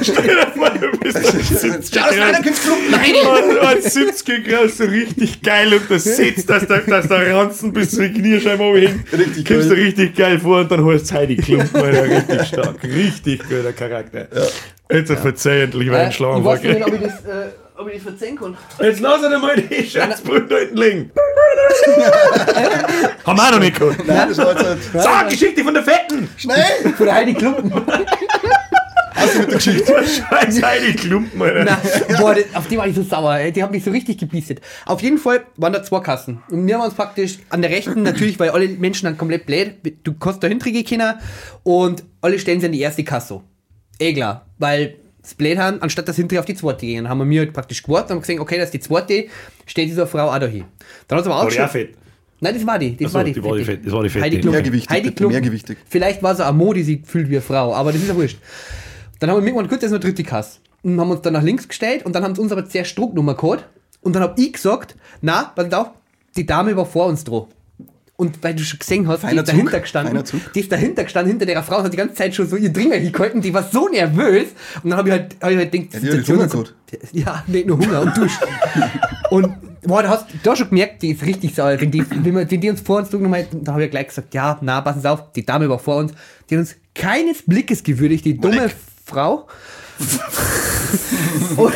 Stell dir vor, du bist ein Schau, das leider kein Klumpen. Ein, ein 70 Grad, so richtig geil und das sitzt, dass der, dass der Ranzen bis zu den Kniescheiben hängt. Richtig Kommst du richtig geil vor und dann holst du Heidi Klumpen, Alter, richtig stark. Richtig guter Charakter. Jetzt verzeih endlich meinen Äh, ich Schlagen. weiß nicht, ob ich das, äh, ob ich das verzeihen kann. Jetzt lass ihn mal die Scheißbrüder hinten liegen. Haben wir auch noch nicht gehabt. Nein, das war jetzt halt. Sag, Geschichte von der Fetten! Schnell! Von der Heidi Klumpen. Also mit der Geschichte. Scheiß Heidi Klumpen, Alter. Na, boah, das, auf die war ich so sauer. ey. Die haben mich so richtig gebiestet. Auf jeden Fall waren da zwei Kassen. Und wir haben uns praktisch an der rechten, natürlich, weil alle Menschen dann komplett blöd, du kannst da hintriege können und alle stellen sich an die erste Kasse. Eh klar, weil das blöd haben, anstatt das hinterher auf die zweite gehen. Dann haben wir mir halt praktisch gewartet und haben gesehen, okay, das ist die zweite, steht diese Frau auch da hin. Dann hat es aber auch fett? Nein, das war die. Das so, war die. die war die Fette. Das war die Fette. Heidi Klumpen. Mehrgewichtig, Heidi Klumpen. mehrgewichtig. Vielleicht war es eine Mo, die sich fühlt wie eine Frau, aber das ist ja wurscht. Dann haben wir irgendwann kurz, das ist eine dritte Kasse. Und haben uns dann nach links gestellt und dann haben sie uns aber zuerst Drucknummer geholt. Und dann habe ich gesagt, na, pass auf, die Dame war vor uns dran. Und weil du schon gesehen hast, die Feiner ist dahinter Zug, gestanden. feiner Zug. Die ist dahinter gestanden, hinter der Frau, und hat die ganze Zeit schon so ihr Dringer hingehalten, die war so nervös. Und dann habe ich halt, hab ich halt gedacht, Ja, die hat Situation ist so-. Ja, nicht nur Hunger und Dusch. und boah, da hast du hast schon gemerkt, die ist richtig sauer. Wenn die, wenn, wir, wenn die uns vor uns trugen, dann habe ich gleich gesagt, ja, na, passen Sie auf, die Dame war vor uns. Die hat uns keines Blickes gewürdigt, die dumme Frau. und,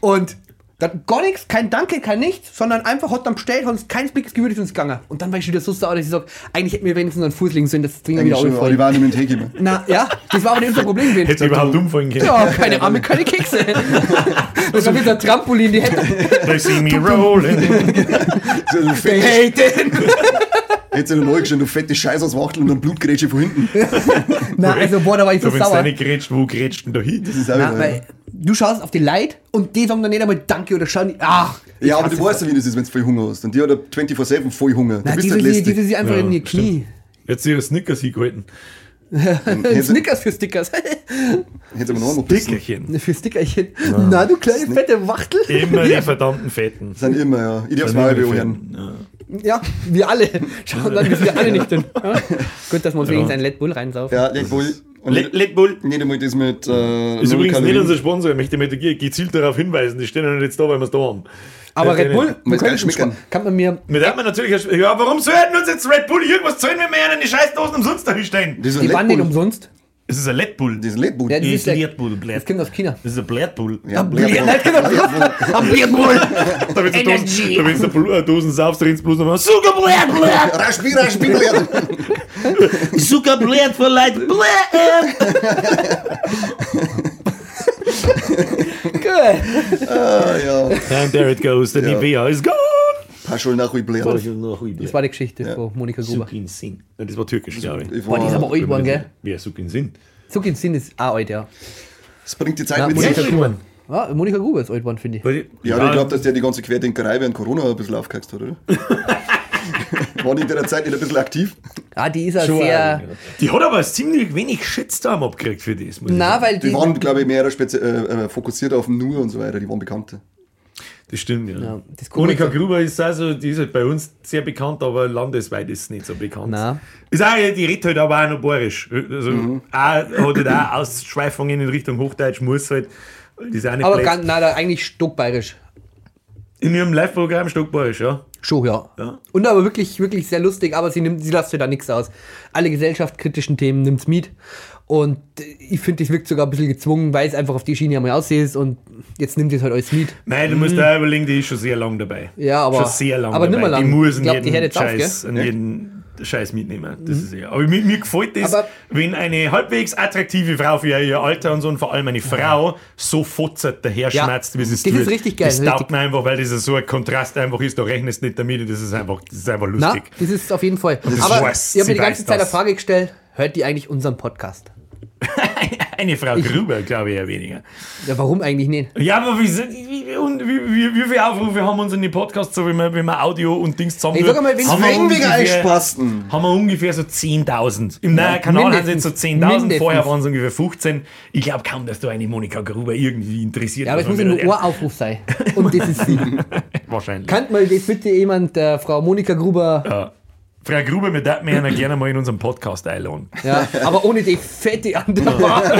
und Dann gar nichts, kein Danke, kein nichts, sondern einfach hat dann bestellt, hat uns kein Blickes gewürdigt und ist gegangen. Und dann war ich wieder so sauer, dass ich sage, eigentlich hätten wir wenigstens einen Fuß legen sollen, das zwingen wieder aber die aufgefallen. waren nicht mit dem Tee Na, ja, das war aber nicht unser Problem gewesen. Hätte überhaupt umfallen können. Ja, keine Arme, keine Kekse. Das war wie so ein Trampolin, die hätte. They see me rolling. So, Fette, hate it. hättest du noch neu geschrieben, du fette Scheiß aus Wachtel und dann Blutgrätsche von hinten. Na, also, boah, da war ich so wenn es sauer. deine grätscht, wo grätscht denn da hin? Das ist auch wieder, weil du schaust auf die Leute und die sagen dann nicht einmal Danke oder schauen. Ach, ja, aber du weißt ja, wie das ist, wenn du voll Hunger hast. Und die hat ja 24-7 voll Hunger. Na, du bist diese, nicht sie, lästig. diese sie einfach Ja, in die Knie. Jetzt ihre Snickers hingehalten. Hätte- Snickers für Stickers. Hätte aber noch einmal pissen. Dickerchen. für Stickerchen. Na, du kleine fette Wachtel. Immer die verdammten Fetten. Sind immer, ja. Ich Immer mal. Fetten, ja. Ja, wir alle. Schauen dann, wir sind alle nicht drin. Ja? Gut, dass wir uns wenigstens einen Red Bull reinsaufen. Ja, Red Bull. Und Let, Let Bull. nicht einmal das mit. Äh, Ist übrigens nicht Kalorien. unser Sponsor, ich möchte mit gezielt darauf hinweisen. Die stehen ja nicht jetzt da, weil wir es da haben. Aber Äh, Red Bull, geil könntest schmecken. kann man mir. Mit dem man natürlich, ja, warum sollten uns jetzt Red Bull irgendwas zahlen, wenn wir einen die Scheißdosen umsonst da stehen? Ein Die waren nicht Red Bull. umsonst. Es ist ein Red Bull. Das ist ein Red Bull. Ja, das ist der- Red Bull, Das Blät. kommt aus China. Das ist ein Blät Bull. Ja, Am Red Bull. nein, genau. Am Bierbull. Da willst du Dosen, äh, Dosen saufst, trinkst bloß nochmal Zucker Blät, Blät. Raschbi, Raschbi, Red. Zucker Blät für Leute, Blät. Gut. Ah, ja. And there it goes, the Ja. Nivea is gone. Paschul nach wie Blair. Das war die Geschichte von Monika Gruber. Sukin Sin. Ja, Das war türkisch, glaube ich. Ich Boah, die ist aber alt geworden, gell? Wer Sukin Sin? Zuckin Sinn ist auch alt, ja. das bringt die Zeit Na, mit Monika sich. Gruber. Ja, Monika Gruber ist alt geworden, finde ich. Ja, ich glaube, dass der die ganze Querdenkerei während Corona ein bisschen aufgeheizt hat, oder? War die in der Zeit nicht ein bisschen aktiv? Ah, die ist ja sehr. Die hat aber ziemlich wenig Shitstorm abgekriegt für das. Muss ich Na, sagen. weil Die die. waren, glaube ich, mehr spezi- äh, äh, fokussiert auf Nur und so weiter. Die waren bekannte. Das stimmt, ja. Ja, das Monika Gruber ist also, die ist halt bei uns sehr bekannt, aber landesweit ist es nicht so bekannt. Na. Ist auch, die redet halt aber auch noch bayerisch. Also Mhm. auch, hat halt auch Ausschweifungen in Richtung Hochdeutsch, muss halt. Die ist auch nicht Aber blöd. ganz, na, da eigentlich stockbayerisch. In ihrem Live-Programm stockbayerisch, ja. Schon, ja. Ja. Und aber wirklich, wirklich sehr lustig, aber sie nimmt, sie lässt sich da nichts aus. Alle gesellschaftskritischen Themen nimmt's mit. Und äh, ich finde, das wirkt sogar ein bisschen gezwungen, weil es einfach auf die Schiene einmal aussieht und jetzt nimmt es halt alles mit. Nein, du musst da überlegen, die ist schon sehr lang dabei. Mhm. Ja, aber- Schon sehr lang aber dabei. nimmer lang. Die muss Ich glaub, die jeden auf, Scheiß, gell? an jeden Scheiß mitnehmen. Das ist ja. Aber mir, mir gefällt das, Aber- wenn eine halbwegs attraktive Frau für ihr Alter und so und vor allem eine Frau so futzert daher Ja, schmerzt, wie sie es das tut. ist richtig geil, Das taugt mir einfach, weil das so ein Kontrast einfach ist. Da rechnest du nicht damit. Das ist einfach, das ist einfach Na, lustig. das ist auf jeden Fall. das Aber ich habe mir die ganze Zeit eine das. Frage gestellt, hört die eigentlich unseren Podcast? Eine Frau Gruber, glaube ich, eher weniger. Ja, warum eigentlich nicht? Ja, aber wie, sind- wie, wie, wie, wie, wie viele Aufrufe haben wir uns in den Podcast, so wie wir, wenn wir Audio und Dings zusammen Ich sag mal, wenn- haben wir ungefähr- haben wir ungefähr so 10.000. Im neuen Kanal haben sie jetzt so mindestens. 10.000, Mindestens. vorher waren es ungefähr 15. Ich glaube kaum, dass da eine Monika Gruber irgendwie interessiert. Ja, aber es muss ja man nur ein Aufruf sein. Und das ist sie. Wahrscheinlich. Kann mal das bitte jemand, der Frau Monika Gruber, ja. Frau Gruber, wir würden ja gerne mal in unserem Podcast einladen. ja, aber ohne die fette an der Bar.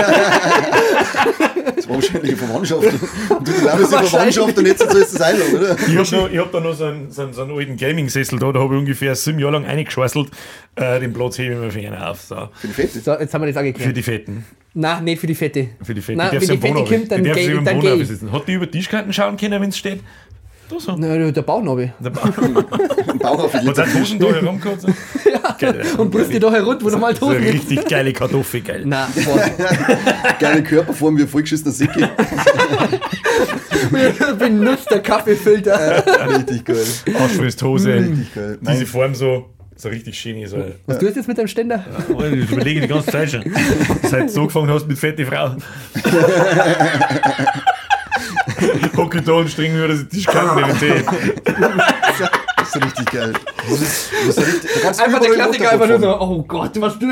Das war wahrscheinlich eine Verwandtschaft. Und du glaubst, die Wahrscheinlich. Verwandtschaft und jetzt so ist das einladen, oder? Ich habe ich hab da noch so einen, so einen, so einen alten Gaming-Sessel da, da habe ich ungefähr sieben Jahre lang eingeschweißelt. Äh, den Platz hebe ich mir für einen auf. So. Für die Fette. So, jetzt haben wir das auch Für die Fetten. Nein, nicht für die Fette. Für die Fetten. Nein, die darf wenn sie die im Fette Wohnhaus kommt, dann gehe ich. Hat die über Tischkanten schauen können, wenn es steht? Da so. Na, der Bauchnabel. Ein Bauch auf Hat jeden auch Hosen da? So? Geil, ja. Und Brüste da herunter, wo normal So eine Toten ist. richtig geile Kartoffel, geil. Boah. Geile Körperform wie ein vollgeschissener Sicki. Benutzt der Kaffeefilter. Richtig geil. Ausschweißt Hose. Richtig geil. Diese Nein, Form so, so richtig schön. So. Was tust du jetzt mit deinem Ständer? Ich überlege die ganze Zeit schon. Seit du so gefangen hast mit fette Frau. Hocke da und streng mir das Tischkanten den Tee. das ist richtig geil. Das ist, das ist richtig, du kannst Einfach der Klassiker, einfach nur so, oh Gott, was du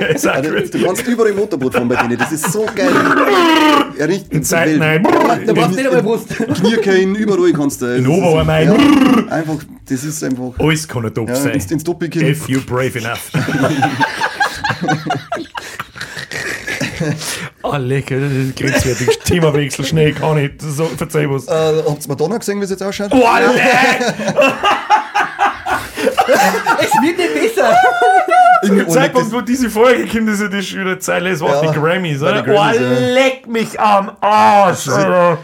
Also. Du kannst überall Motorboot fahren bei denen. Das ist so geil. Ja, richtig. In Zeiten ein. Da brauchst du nicht einmal Brust. Knierkein, überall kannst du. In Oberarm ein. Ja, einfach, das ist einfach. Alles kann ein Top Ja, sein. ins, ins Doppelkinn. If you brave enough. Ah, lecker, das ist grenzwertig. Themawechsel, schnell, kann ich. So, verzeih was. Äh, habt ihr Madonna gesehen, wie es jetzt ausschaut? Oh! Es wird nicht besser. Zu Irgendwie- dem und Zeitpunkt, wo diese Folge kommt, ist ja die schöne Zeile, es war Ja, die Grammys, oder? den Grammys, oh, ja. leck mich am Arsch, wer-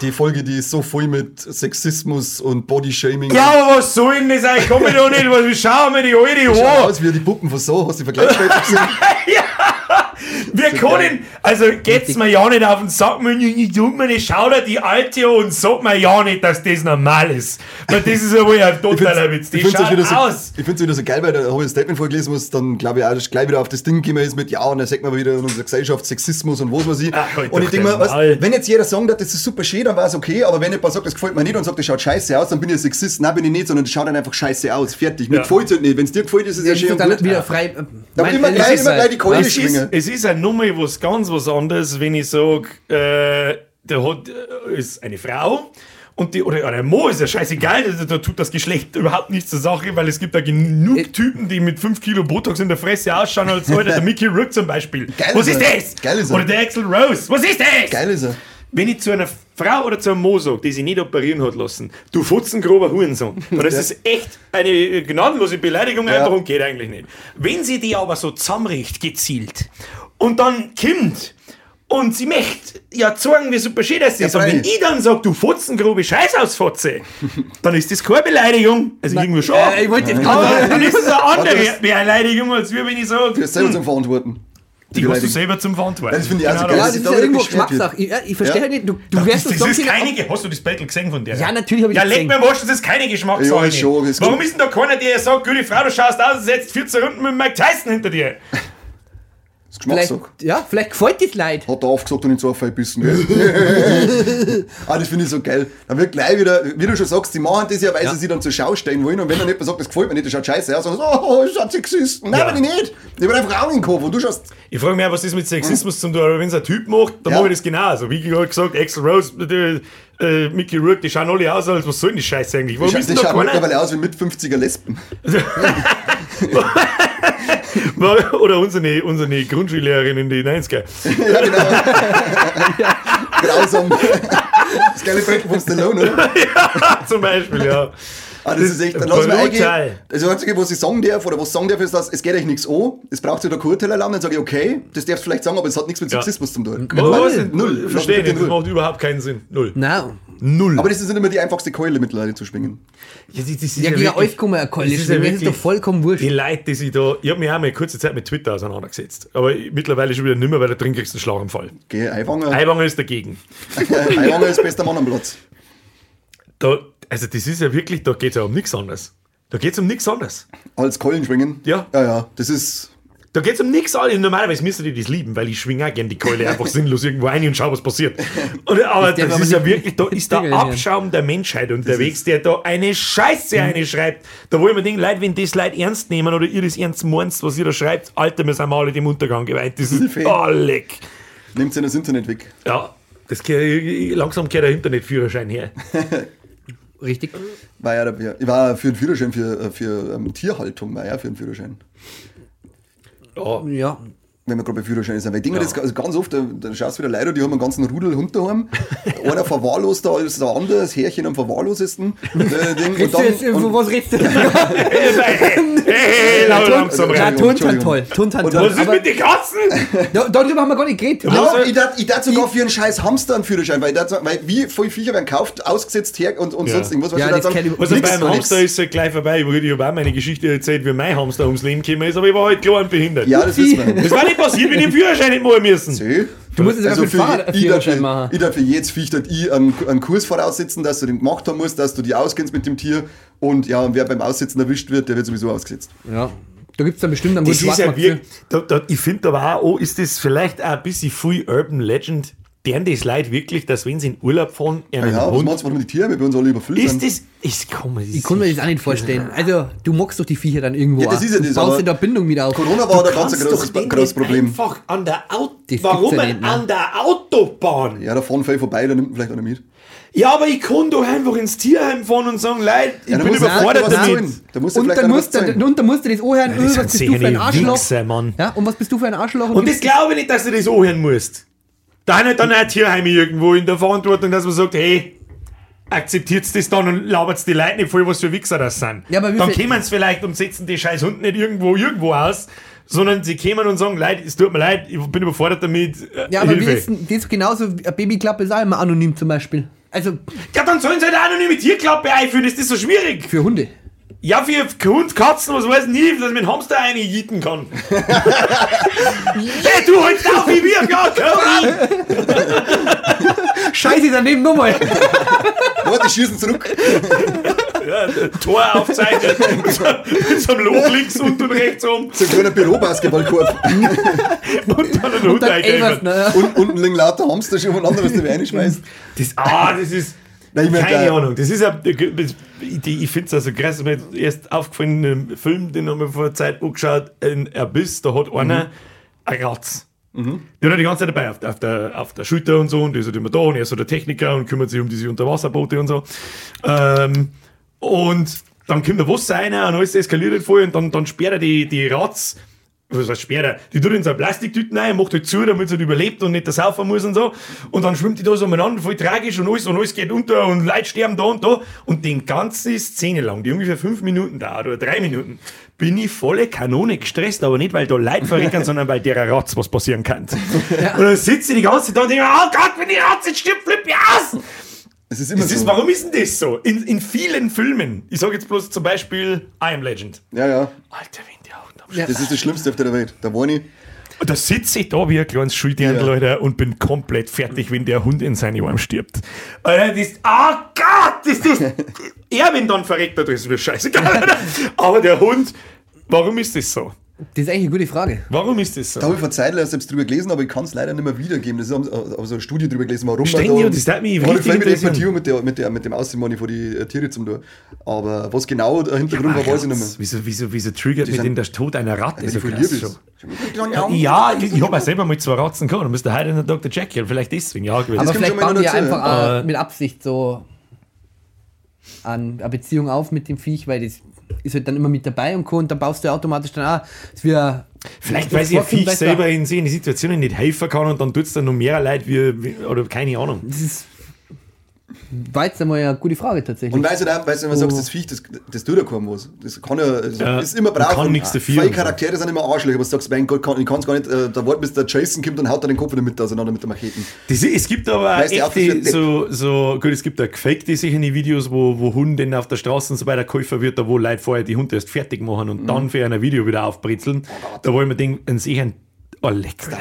die Folge, die ist so voll mit Sexismus und Bodyshaming. Ja, aber was soll denn das eigentlich? Komm ich doch nicht, was, wie schauen wir die alte Schau an? aus wie die Puppen von so. Hast du die Vergleichsbilder gesehen? Wir können, also geht's mir ja nicht auf den Sack, man, ich tut mir nicht, schau dir die alte an und sag mir ja nicht, dass das normal ist. Weil das ist ja wohl ein totaler Witz. Die Ich auch schaut wieder so, aus. ich find's wieder so geil, weil da habe ich ein Statement vorgelesen, was dann, glaube ich, auch gleich wieder auf das Ding gekommen ist mit, ja, und dann sagt man wieder in unserer Gesellschaft Sexismus und was weiß ich. Ach, halt und ich denke den mir, weißt, wenn jetzt jeder sagt, das ist super schön, dann war es okay, aber wenn jemand sagt, das gefällt mir nicht und sagt, das schaut scheiße aus, dann bin ich ein Sexist. Nein, bin ich nicht, sondern das schaut dann einfach scheiße aus. Fertig. Mir Ja. gefällt es halt nicht. Wenn es dir gefällt, ist es ja Das schön ist und dann gut. wieder frei. äh, Aber immer es gleich, ist immer halt- gleich die Keule Es schwingen. es ist eine Nummer was ganz was anderes, wenn ich sage, äh, der hat, äh, ist eine Frau und die, oder ein Mo ist ja scheißegal, da, da tut das Geschlecht überhaupt nichts zur Sache, weil es gibt da genug Typen, die mit 5 Kilo Botox in der Fresse ausschauen als heute der Mickey Rourke zum Beispiel. Geil was ist ist das? Geil ist er. Oder der Axel Rose. Was ist das? Geil ist er. Wenn ich zu einer Frau oder zu einem Mo sage, die sich nicht operieren hat lassen, du futzengrober Hurensohn, und das ist echt eine gnadenlose Beleidigung Ja. einfach und geht eigentlich nicht. Wenn sie die aber so zusammenricht, gezielt, und dann kommt und sie möchte ja zeigen, wie super schön das ist, Ja, und wenn ich dann sage, du futzengrobe Scheißausfotze, dann ist das keine Beleidigung. Also irgendwie schon. Äh, ich wollte jetzt aber gerade- dann ist es eine andere das- Beleidigung, als wenn ich sage, Du hast selber zum Verantworten. die hast du selber zum Verantworten. Das finde ich auch so Genau geil. Ja, das. das ist da ja irgendwo. Geschmackssache. Ich, ja, ich verstehe Ja. nicht, du, du Das, wärst das so ist viele- keine, hast du das Battle gesehen von der? Ja, natürlich habe ich Ja, das leg gesehen. mir wurscht, das ist keine Geschmackssache. Ja, ist schon, Warum ist denn da keiner, der sagt, gute Frau, du schaust aus, und setzt 14 Runden mit Mike Tyson hinter dir? Das Vielleicht, ja, vielleicht gefällt das Leid. Hat er aufgesagt und ins Ohr bissen. Gell? ah, das finde ich so geil. Dann wird gleich wieder, wie du schon sagst, die machen das ja, weil sie sich dann zur Schau stellen wollen. Und wenn dann jemand sagt, das gefällt mir nicht, das schaut scheiße aus, dann so, oh, das schaut Sexist. Nein, Ja. bin ich nicht. Ich bin einfach auch in den Kopf und du schaust. Ich frage mich auch, was das mit Sexismus zum tun aber wenn es ein Typ macht, dann Ja. mache ich das genauso. Wie gerade gesagt, Axel Rose, äh, äh, Mickey Rourke, die schauen alle aus, als was soll denn die Scheiße eigentlich? Warum Die, ist die schauen mittlerweile aus wie mit 50er Lesben. Oder unsere, unsere Grundschullehrerin in den 90er. ja, genau. Grausam. Das geile Brechen vom Stallone, oder? Zum Beispiel, ja. Ah, das, ist echt, dann lass eingehen. Das Einzige, was ich sagen darf, oder was sagen darf, ist, dass es geht euch nichts an. Es braucht wieder Kurteilerlamm. Dann sage ich, okay, das darfst du vielleicht sagen, aber es hat nichts mit Ja. Sexismus zu tun. Denn? Null. Verstehe nicht, das null. macht überhaupt keinen Sinn. Null. Nein. Null. Aber das ist nicht immer die einfachste Keule mittlerweile zu schwingen. Ja, das, das ist Ja, gegen wirklich- euch kann man ja das Keule ist schwingen, ja das ist doch wirklich- vollkommen wurscht. Die Leute, die sich da. Ich habe mich auch mal kurze Zeit mit Twitter auseinandergesetzt. Aber mittlerweile schon wieder nicht mehr, weil da drin kriegst du einen Schlaganfall. Geh, Eiwanger. Eiwanger ist dagegen. Eiwanger ist bester Mann am Platz. Da, also, das ist ja wirklich, da geht es ja um nichts anderes. Da geht es um nichts anderes. Als Keulen schwingen. Ja. Ja, ja. Das ist. Da geht es um nichts anderes. Normalerweise müsste die das lieben, weil ich schwinge auch gerne die Keule einfach sinnlos irgendwo ein und schau, was passiert. Und, aber das aber ist ja wirklich, da ist der. Abschaum der Menschheit unterwegs, der da eine Scheiße einschreibt. Da wo ich mir denke, Leute, wenn das Leute ernst nehmen oder ihr das ernst meinst, was ihr da schreibt, Alter, wir sind mal alle dem Untergang geweiht. Das ist leck. Nehmt ihr das Internet weg. Ja, das langsam geht der Internetführerschein her. Richtig. War ja, der- ich war für einen Führerschein, für, für ähm, Tierhaltung, war ja für einen Führerschein. Ja, Ja. Wenn wir gerade bei Führerschein sind. Weil ich denke, das also ganz oft, da, da schaust du wieder Leute, die haben einen ganzen Rudel Hund daheim. Einer verwahrloster als der andere, das Härchen am verwahrlosesten. Äh, Ding, und du jetzt, dann, und, was redest du? hey, hey, lau- langsam Ja, rein. Tun sind Entschuldigung. toll. Tun sind Und toll. Was ist mit den Katzen? da- darüber haben wir gar nicht geredet. ja, Also- ich darf sogar für einen scheiß Hamster einen Führerschein, weil, sagen, weil wie voll Viecher werden gekauft, ausgesetzt her und, und Ja. sonst irgendwas. was Ja, ich sagen, Also nix beim Hamster nix. ist es gleich vorbei. Ich habe auch meine Geschichte erzählt, wie mein Hamster ums Leben gekommen ist, aber ich war halt klar und behindert. Ja, das wissen wir. Das war nicht passiert, wenn ich den Führerschein nicht machen müssen. Seh. Du musst jetzt Also für, Fahrrad ich, darf, Führerschein machen. ich darf für jedes Viech dort ich einen, einen Kurs voraussetzen, dass du den gemacht haben musst, dass du dich auskennst mit dem Tier und ja, und wer beim Aussitzen erwischt wird, der wird sowieso ausgesetzt. Ja. Da gibt es dann bestimmt einen Das guten ist ja wirklich, da, da, ich finde aber auch, oh, ist das vielleicht auch ein bisschen viel Urban Legend, deren das Leute wirklich, dass wenn sie in Urlaub fahren, Ja, einen ja was Hund, meinst du, warum die Tiere bei uns alle überfüllt ist sind? das, ich kann mir das Ich kann mir das auch nicht vorstellen. Also, du magst doch die Viecher dann irgendwo. Ja, das auch. ist ja du das, baust aber dir da Bindung mit auf. Corona war da ganz ein großes, nicht Problem. einfach an der Auto, gibt's warum ja nicht, ne? an der Autobahn? Ja, da fahren viele vorbei, da nimmt man vielleicht einer mit. Ja, aber ich kann doch einfach ins Tierheim fahren und sagen, Leute, ich Ja, bin muss- überfordert ja, was damit. Da musst du Und vielleicht dann, musst was du, und dann musst du das anhören, das öh, was bist du für ein Arschloch? Wichser, Mann. Ja, und was bist du für ein Arschloch? Und das glaube ich nicht, dass du das anhören musst. Da hat nicht dann ein Tierheim irgendwo in der Verantwortung, dass man sagt, hey, akzeptiert das dann und labert die Leute nicht voll, was für Wichser das sind. Ja, aber wie dann kommen sie vielleicht und setzen die scheiß Hund nicht irgendwo, irgendwo aus, sondern sie kommen und sagen, Leute, es tut mir leid, ich bin überfordert damit, äh, Ja, aber wie Hilfe. ist, denn- das ist genauso, wie eine Babyklappe ist auch immer anonym zum Beispiel. Also Ja, dann sollen sie halt eine anonyme Tierklappe einführen, ist das so schwierig? für Hunde. Ja, für Hund, Katzen, was weiß ich nie, dass ich mit dem Hamster einjieten kann. hey, du holst auf wie wir, ja, komm! Scheiße, daneben nochmal. Warte, die schießen zurück. Ja, Tor aufzeichnen, mit so mit so einem Loch links unten und rechts um So ein kleiner Bürobasketballkorb. und dann einen Hund. Everton, ja. Und unten liegen lauter Hamster schon von anderen, was du reinschmeißt. Das, ah, das ist. Nein, ich mein, keine der- Ahnung. Das ist ja. Ich finde es also krass. Mir erst aufgefallen, in einem Film, den haben wir vor einer Zeit angeschaut, ein Erbiss, da hat einer einen Ratz. Der hat die ganze Zeit dabei auf, der- auf, der, auf der Schulter und so und der ist halt immer da und er ist so der Techniker und kümmert sich um diese Unterwasserboote und so. Ähm, und dann kommt der Wasser rein und alles eskaliert halt voll und dann, dann sperrt er die, die Ratz, was heißt sperrt er, die tut in so eine Plastiktüten rein, macht halt zu, damit sie halt überlebt und nicht das saufen muss und so. Und dann schwimmt die da so umeinander, voll tragisch und alles und alles geht unter und Leute sterben da und da. Und den ganze Szene lang, die ungefähr fünf Minuten dauert oder drei Minuten, bin ich volle Kanone gestresst, aber nicht, weil da Leute verrecken, sondern weil der Ratz was passieren kann. Und dann sitze ich die ganze Zeit da und denke, oh Gott, wenn die Ratz jetzt stirbt, flipp ich aus! Es ist immer ist, so. warum ist denn das so? In, in vielen Filmen, ich sage jetzt bloß zum Beispiel I Am Legend. Ja, ja. Alter, wenn Ja. Das ist das Schlimmste auf der Welt. Da war ich. Und da sitze ich da wie ein kleines Schuldirndl, Ja. Alter, und bin komplett fertig, wenn der Hund in seine Arm stirbt. Alter, das, oh Gott, das ist, er, wenn dann verreckt hat, ist mir scheißegal, Alter. Aber der Hund, warum ist das so? Das ist eigentlich eine gute Frage. Warum ist das Da so? habe ich vor Zeit selbst drüber gelesen, aber ich kann es leider nicht mehr wiedergeben. Das haben aber so eine Studie drüber gelesen, warum Ständig, man und das hat mich da richtig. Empathie mit, der, mit, der, mit dem Aussehen von die äh, Tiere zum tun. Aber was genau der Hintergrund war, weiß ich nicht mehr. Wieso, wieso, wieso triggert mich denn der Tod einer Ratte so krass schon? Ja, ich, ich habe auch selber mal zwei Ratzen gehabt und müsste heute in der Dr. Jekyll, vielleicht deswegen, ja. gewesen. Aber vielleicht bauen die dazu, einfach ja. äh, mit Absicht so an eine Beziehung auf mit dem Viech, weil das ist halt dann immer mit dabei und Co. Und dann baust du automatisch dann auch, es wir Vielleicht, weil sich ein Viech selber in solchen Situationen nicht helfen kann und dann tut es dann noch mehr Leid wie, wie, oder keine Ahnung. Das ist, war jetzt einmal eine gute Frage tatsächlich. Und weißt du, da, weißt du, wenn man Oh. sagt, das Viech, das, das tut ja kaum was. Das kann ja, also Ja, ist immer brav. kann nichts dafür Viele. Charaktere sind immer Arschlöcher, aber du sagst, mein Gott, kann, ich kann es gar nicht, äh, da warten, bis der Jason kommt und haut er den Kopf in der Mitte auseinander mit der Macheten. Das, es gibt aber Weißt du, echte, so, so, gut, es gibt auch gefakte sicher die Videos, wo, wo Hunde auf der Straße und so weiter geholfen wird, da wo Leute vorher die Hunde erst fertig machen und dann für ein Video wieder aufbritzeln. da wo ich mir denke, ein ein oh, leck da.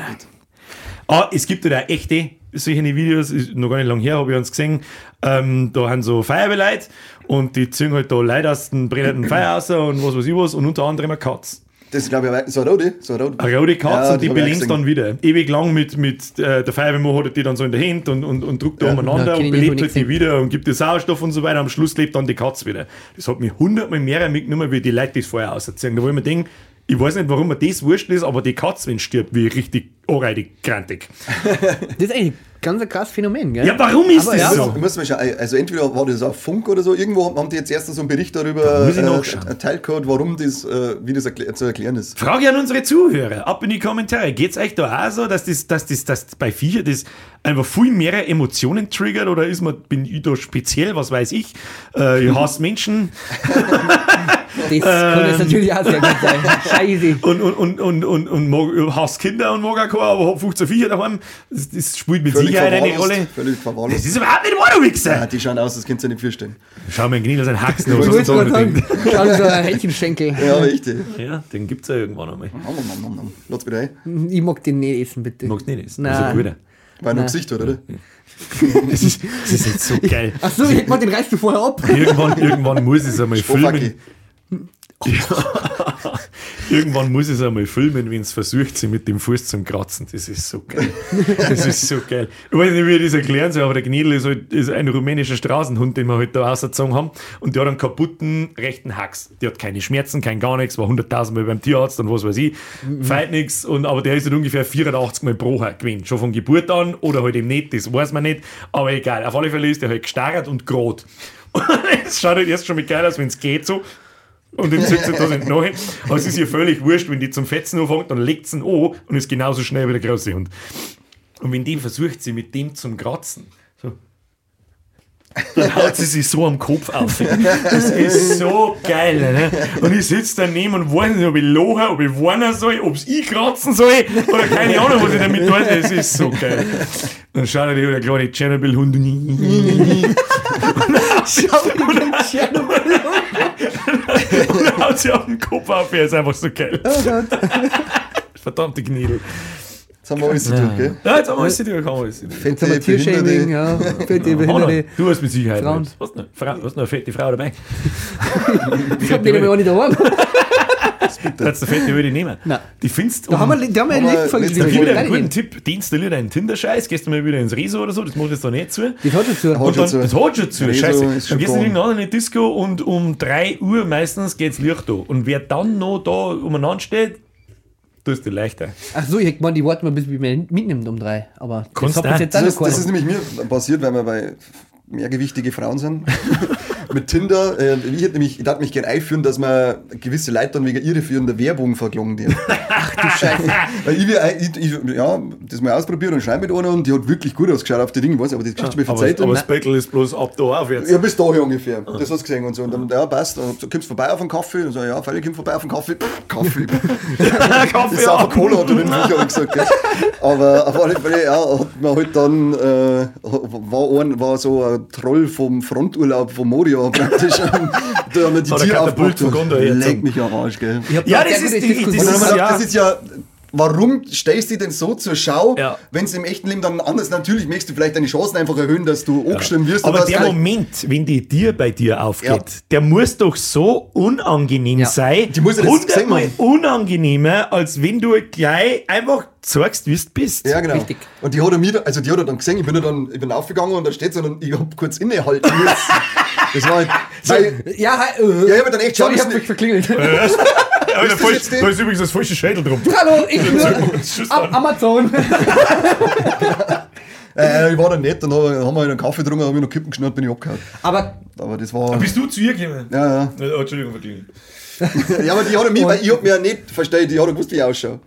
Ah, es gibt ja auch echte solche Videos, ist noch gar nicht lange her, habe ich uns gesehen. Ähm, da haben so Feuerwehrleute und die ziehen halt da Leute aus dem brennenden Feuer raus und was weiß ich was und unter anderem eine Katz. Das ist, glaube ich, aber so eine rote. So eine rote. Eine rote Katze Ja, und die belebt dann wieder. Ewig lang mit, mit äh, der Feuerwehrmann hat die dann so in der Hand und, und, und drückt da Ja, umeinander und belebt halt die wieder und gibt dir Sauerstoff und so weiter. Am Schluss lebt dann die Katze wieder. Das hat mich hundertmal mehr mitgenommen, wie die Leute das vorher auserzählen. Da wo ich mir denke, ich weiß nicht, warum mir das wurscht ist, aber die Katze, wenn sie stirbt, wie richtig anreitig grantig. das ist eigentlich ein ganz ein krasses Phänomen, gell? Ja, warum ist Aber das ja, so? Muss mal schauen, also entweder war das auf Funk oder so, irgendwo haben die jetzt erst so einen Bericht darüber muss ich nachschauen. erteilt gehabt, warum das, äh, wie das erklä zu erklären ist. Frage an unsere Zuhörer, ab in die Kommentare. Geht's euch da auch so, dass das, dass das, dass bei Viecher das einfach viel mehr Emotionen triggert oder ist man, bin ich da speziell, was weiß ich? Äh, ich hasse Menschen das kann jetzt natürlich auch sehr gut sein. Scheiße. und, und, und, und, und, und mag, hasse Kinder und mag keine, aber hab 15 Viecher daheim. Das, das spielt mit Völlig Sicherheit eine verwahrlost, Rolle. Völlig Das verwahrlost. ist überhaupt nicht wahr, du Ja, Wichser! die schauen aus, das könnt ihr nicht vorstellen. Schau mal, Gnil, sein Haxen Ich oder so. wollte gerade Den, sagen, schau so ein Hähnchenschenkel. Ja, richtig. ja, den gibt's ja irgendwann einmal. Nom, nom, nom, nom. Lass wieder ein. Ich mag den nicht essen, bitte. Magst du nicht essen? Nein. Das ist ein. War nur Nein. Gesicht, oder? Das ist, das ist jetzt so geil. Achso, ich hätte mal den reißt du vorher ab. Irgendwann, irgendwann muss ich es einmal filmen. Irgendwann muss ich es einmal filmen, wenn es versucht, sie mit dem Fuß zum Kratzen. Das ist so geil. Das ist so geil. Ich weiß nicht, wie ich das erklären soll, aber der Gnedel ist, halt, ist ein rumänischer Straßenhund, den wir halt da ausgezogen haben. Und der hat einen kaputten rechten Hax. Der hat keine Schmerzen, kein gar nichts, war 100.000 Mal beim Tierarzt und was weiß ich. Feit nichts. Und, aber der ist halt ungefähr 84 Mal pro Jahr gewesen. Schon von Geburt an oder halt eben nicht, das weiß man nicht. Aber egal. Auf alle Fälle ist der halt gestarrt und gerot. Und es schaut halt erst schon mit geil aus, wenn es geht so. Und nicht nach. Aber es ist ihr völlig wurscht, wenn die zum Fetzen anfängt, dann legt sie ihn an und ist genauso schnell wie der große Hund. Und wenn die versucht, sie mit dem zum Kratzen, dann haut sie sich so am Kopf auf. Das ist so geil. Ne? Und ich sitze daneben und weiß nicht, ob ich lachen, ob ich weinen soll, ob es ich kratzen soll oder keine Ahnung, was ich damit tue. Das ist so geil. Dann schaut er der kleine Tschernobyl-Hund Schau dir den Tschernobyl und haut sie auf den Kopf auf. Er ist einfach so geil. Verdammte Knädel. Jetzt haben wir alles durch, gell? Ja, jetzt haben wir alles durch, haben wir alles durch. Jetzt haben wir Fette, Tiershaming, ja. Fette, Hanna, Behinderte. du hast mit Sicherheit Frauen. nicht. Hast du eine, Frau, hast du eine fette Frau dabei? Ich hab den aber auch nicht daheim. Kannst du eine fette würde ich nehmen? Nein. Die findest Da haben wir, da haben wir eine Folge letzte Da gibt einen guten Tipp, deinstallier einen Tinder-Scheiß, gehst du mal wieder ins Rezo oder so, das macht jetzt da nicht zu. Das hat schon zu. Hat dann, zu. das hat schon zu, Rezo scheiße. Dann gehst du in irgendeine Disco und um 3 Uhr meistens geht's Licht da. Und wer dann noch da umeinander steht, du leichter. Ach so, ich hätte gemeint, die warten mal, bis wir mitnimmt um drei. Aber Kannst das jetzt Das ist, das ist nämlich mir passiert, weil wir bei mehrgewichtige Frauen sind. Mit Tinder. Äh, ich hätte nämlich, ich darf mich gerne einführen, dass man gewisse Leute dann wegen irreführender Werbung verklagen die. Ach du Scheiße. Weil ich, will ich, ich, ja, das mal ausprobiert und schreibe mit einer und die hat wirklich gut ausgeschaut auf die Dinge, weiß ich, aber die Geschichte mir Aber, verzeiht. aber das Bettel ist bloß ab da aufwärts. Ja, bis dahin ungefähr. Das hast du gesehen und so. Und dann, ja, passt. Und du kommst vorbei auf einen Kaffee. Und so, ja, Freddy, komm vorbei auf einen Kaffee. Pff, Kaffee. Kaffee ist auch. Cola, hat er den ich gesagt. Gell? Aber auf alle Fälle, ja, hat man halt dann, äh, war, ein, war so ein Troll vom Fronturlaub von Moria praktisch. da haben wir die er Tiere jetzt. Leck mich am Arsch, gell? Ja, da das ist die- das ist gedacht, ja- das ist ja. Warum stellst du dich denn so zur Schau, Ja. wenn es im echten Leben dann anders natürlich möchtest du vielleicht deine Chancen einfach erhöhen, dass du angestimmt wirst. Aber der Moment, wenn die Tür bei dir aufgeht, Ja. der muss doch so unangenehm Ja. sein. Die muss ja hundertmal unangenehmer, als wenn du gleich einfach zeigst, wie du bist. Ja, genau. Richtig. Und die hat er mir, also die hat er dann gesehen, ich bin ja dann, ich bin aufgegangen und da steht sie und ich hab kurz innehalten müssen. Das war halt, weil, Ja, hi, äh, Ja, ich hab dann echt Sorry, ich schauen hab müssen- mich verklingelt. Ja, Ist jetzt da ist übrigens das falsche Schädel drum. Hallo, ich bin Am. Amazon. äh, ich war dann nett, dann hab- haben wir einen Kaffee getrunken, hab ich noch Kippen geschnurrt, bin ich abgehauen. Aber Aber das war, Bist du zu ihr gekommen? ja, ja. Oh, Entschuldigung, verklingelt. Ja, aber die hat er mir, weil ich hab mir ja nicht verstanden, die hat er gewusst, wie ich ausschaue.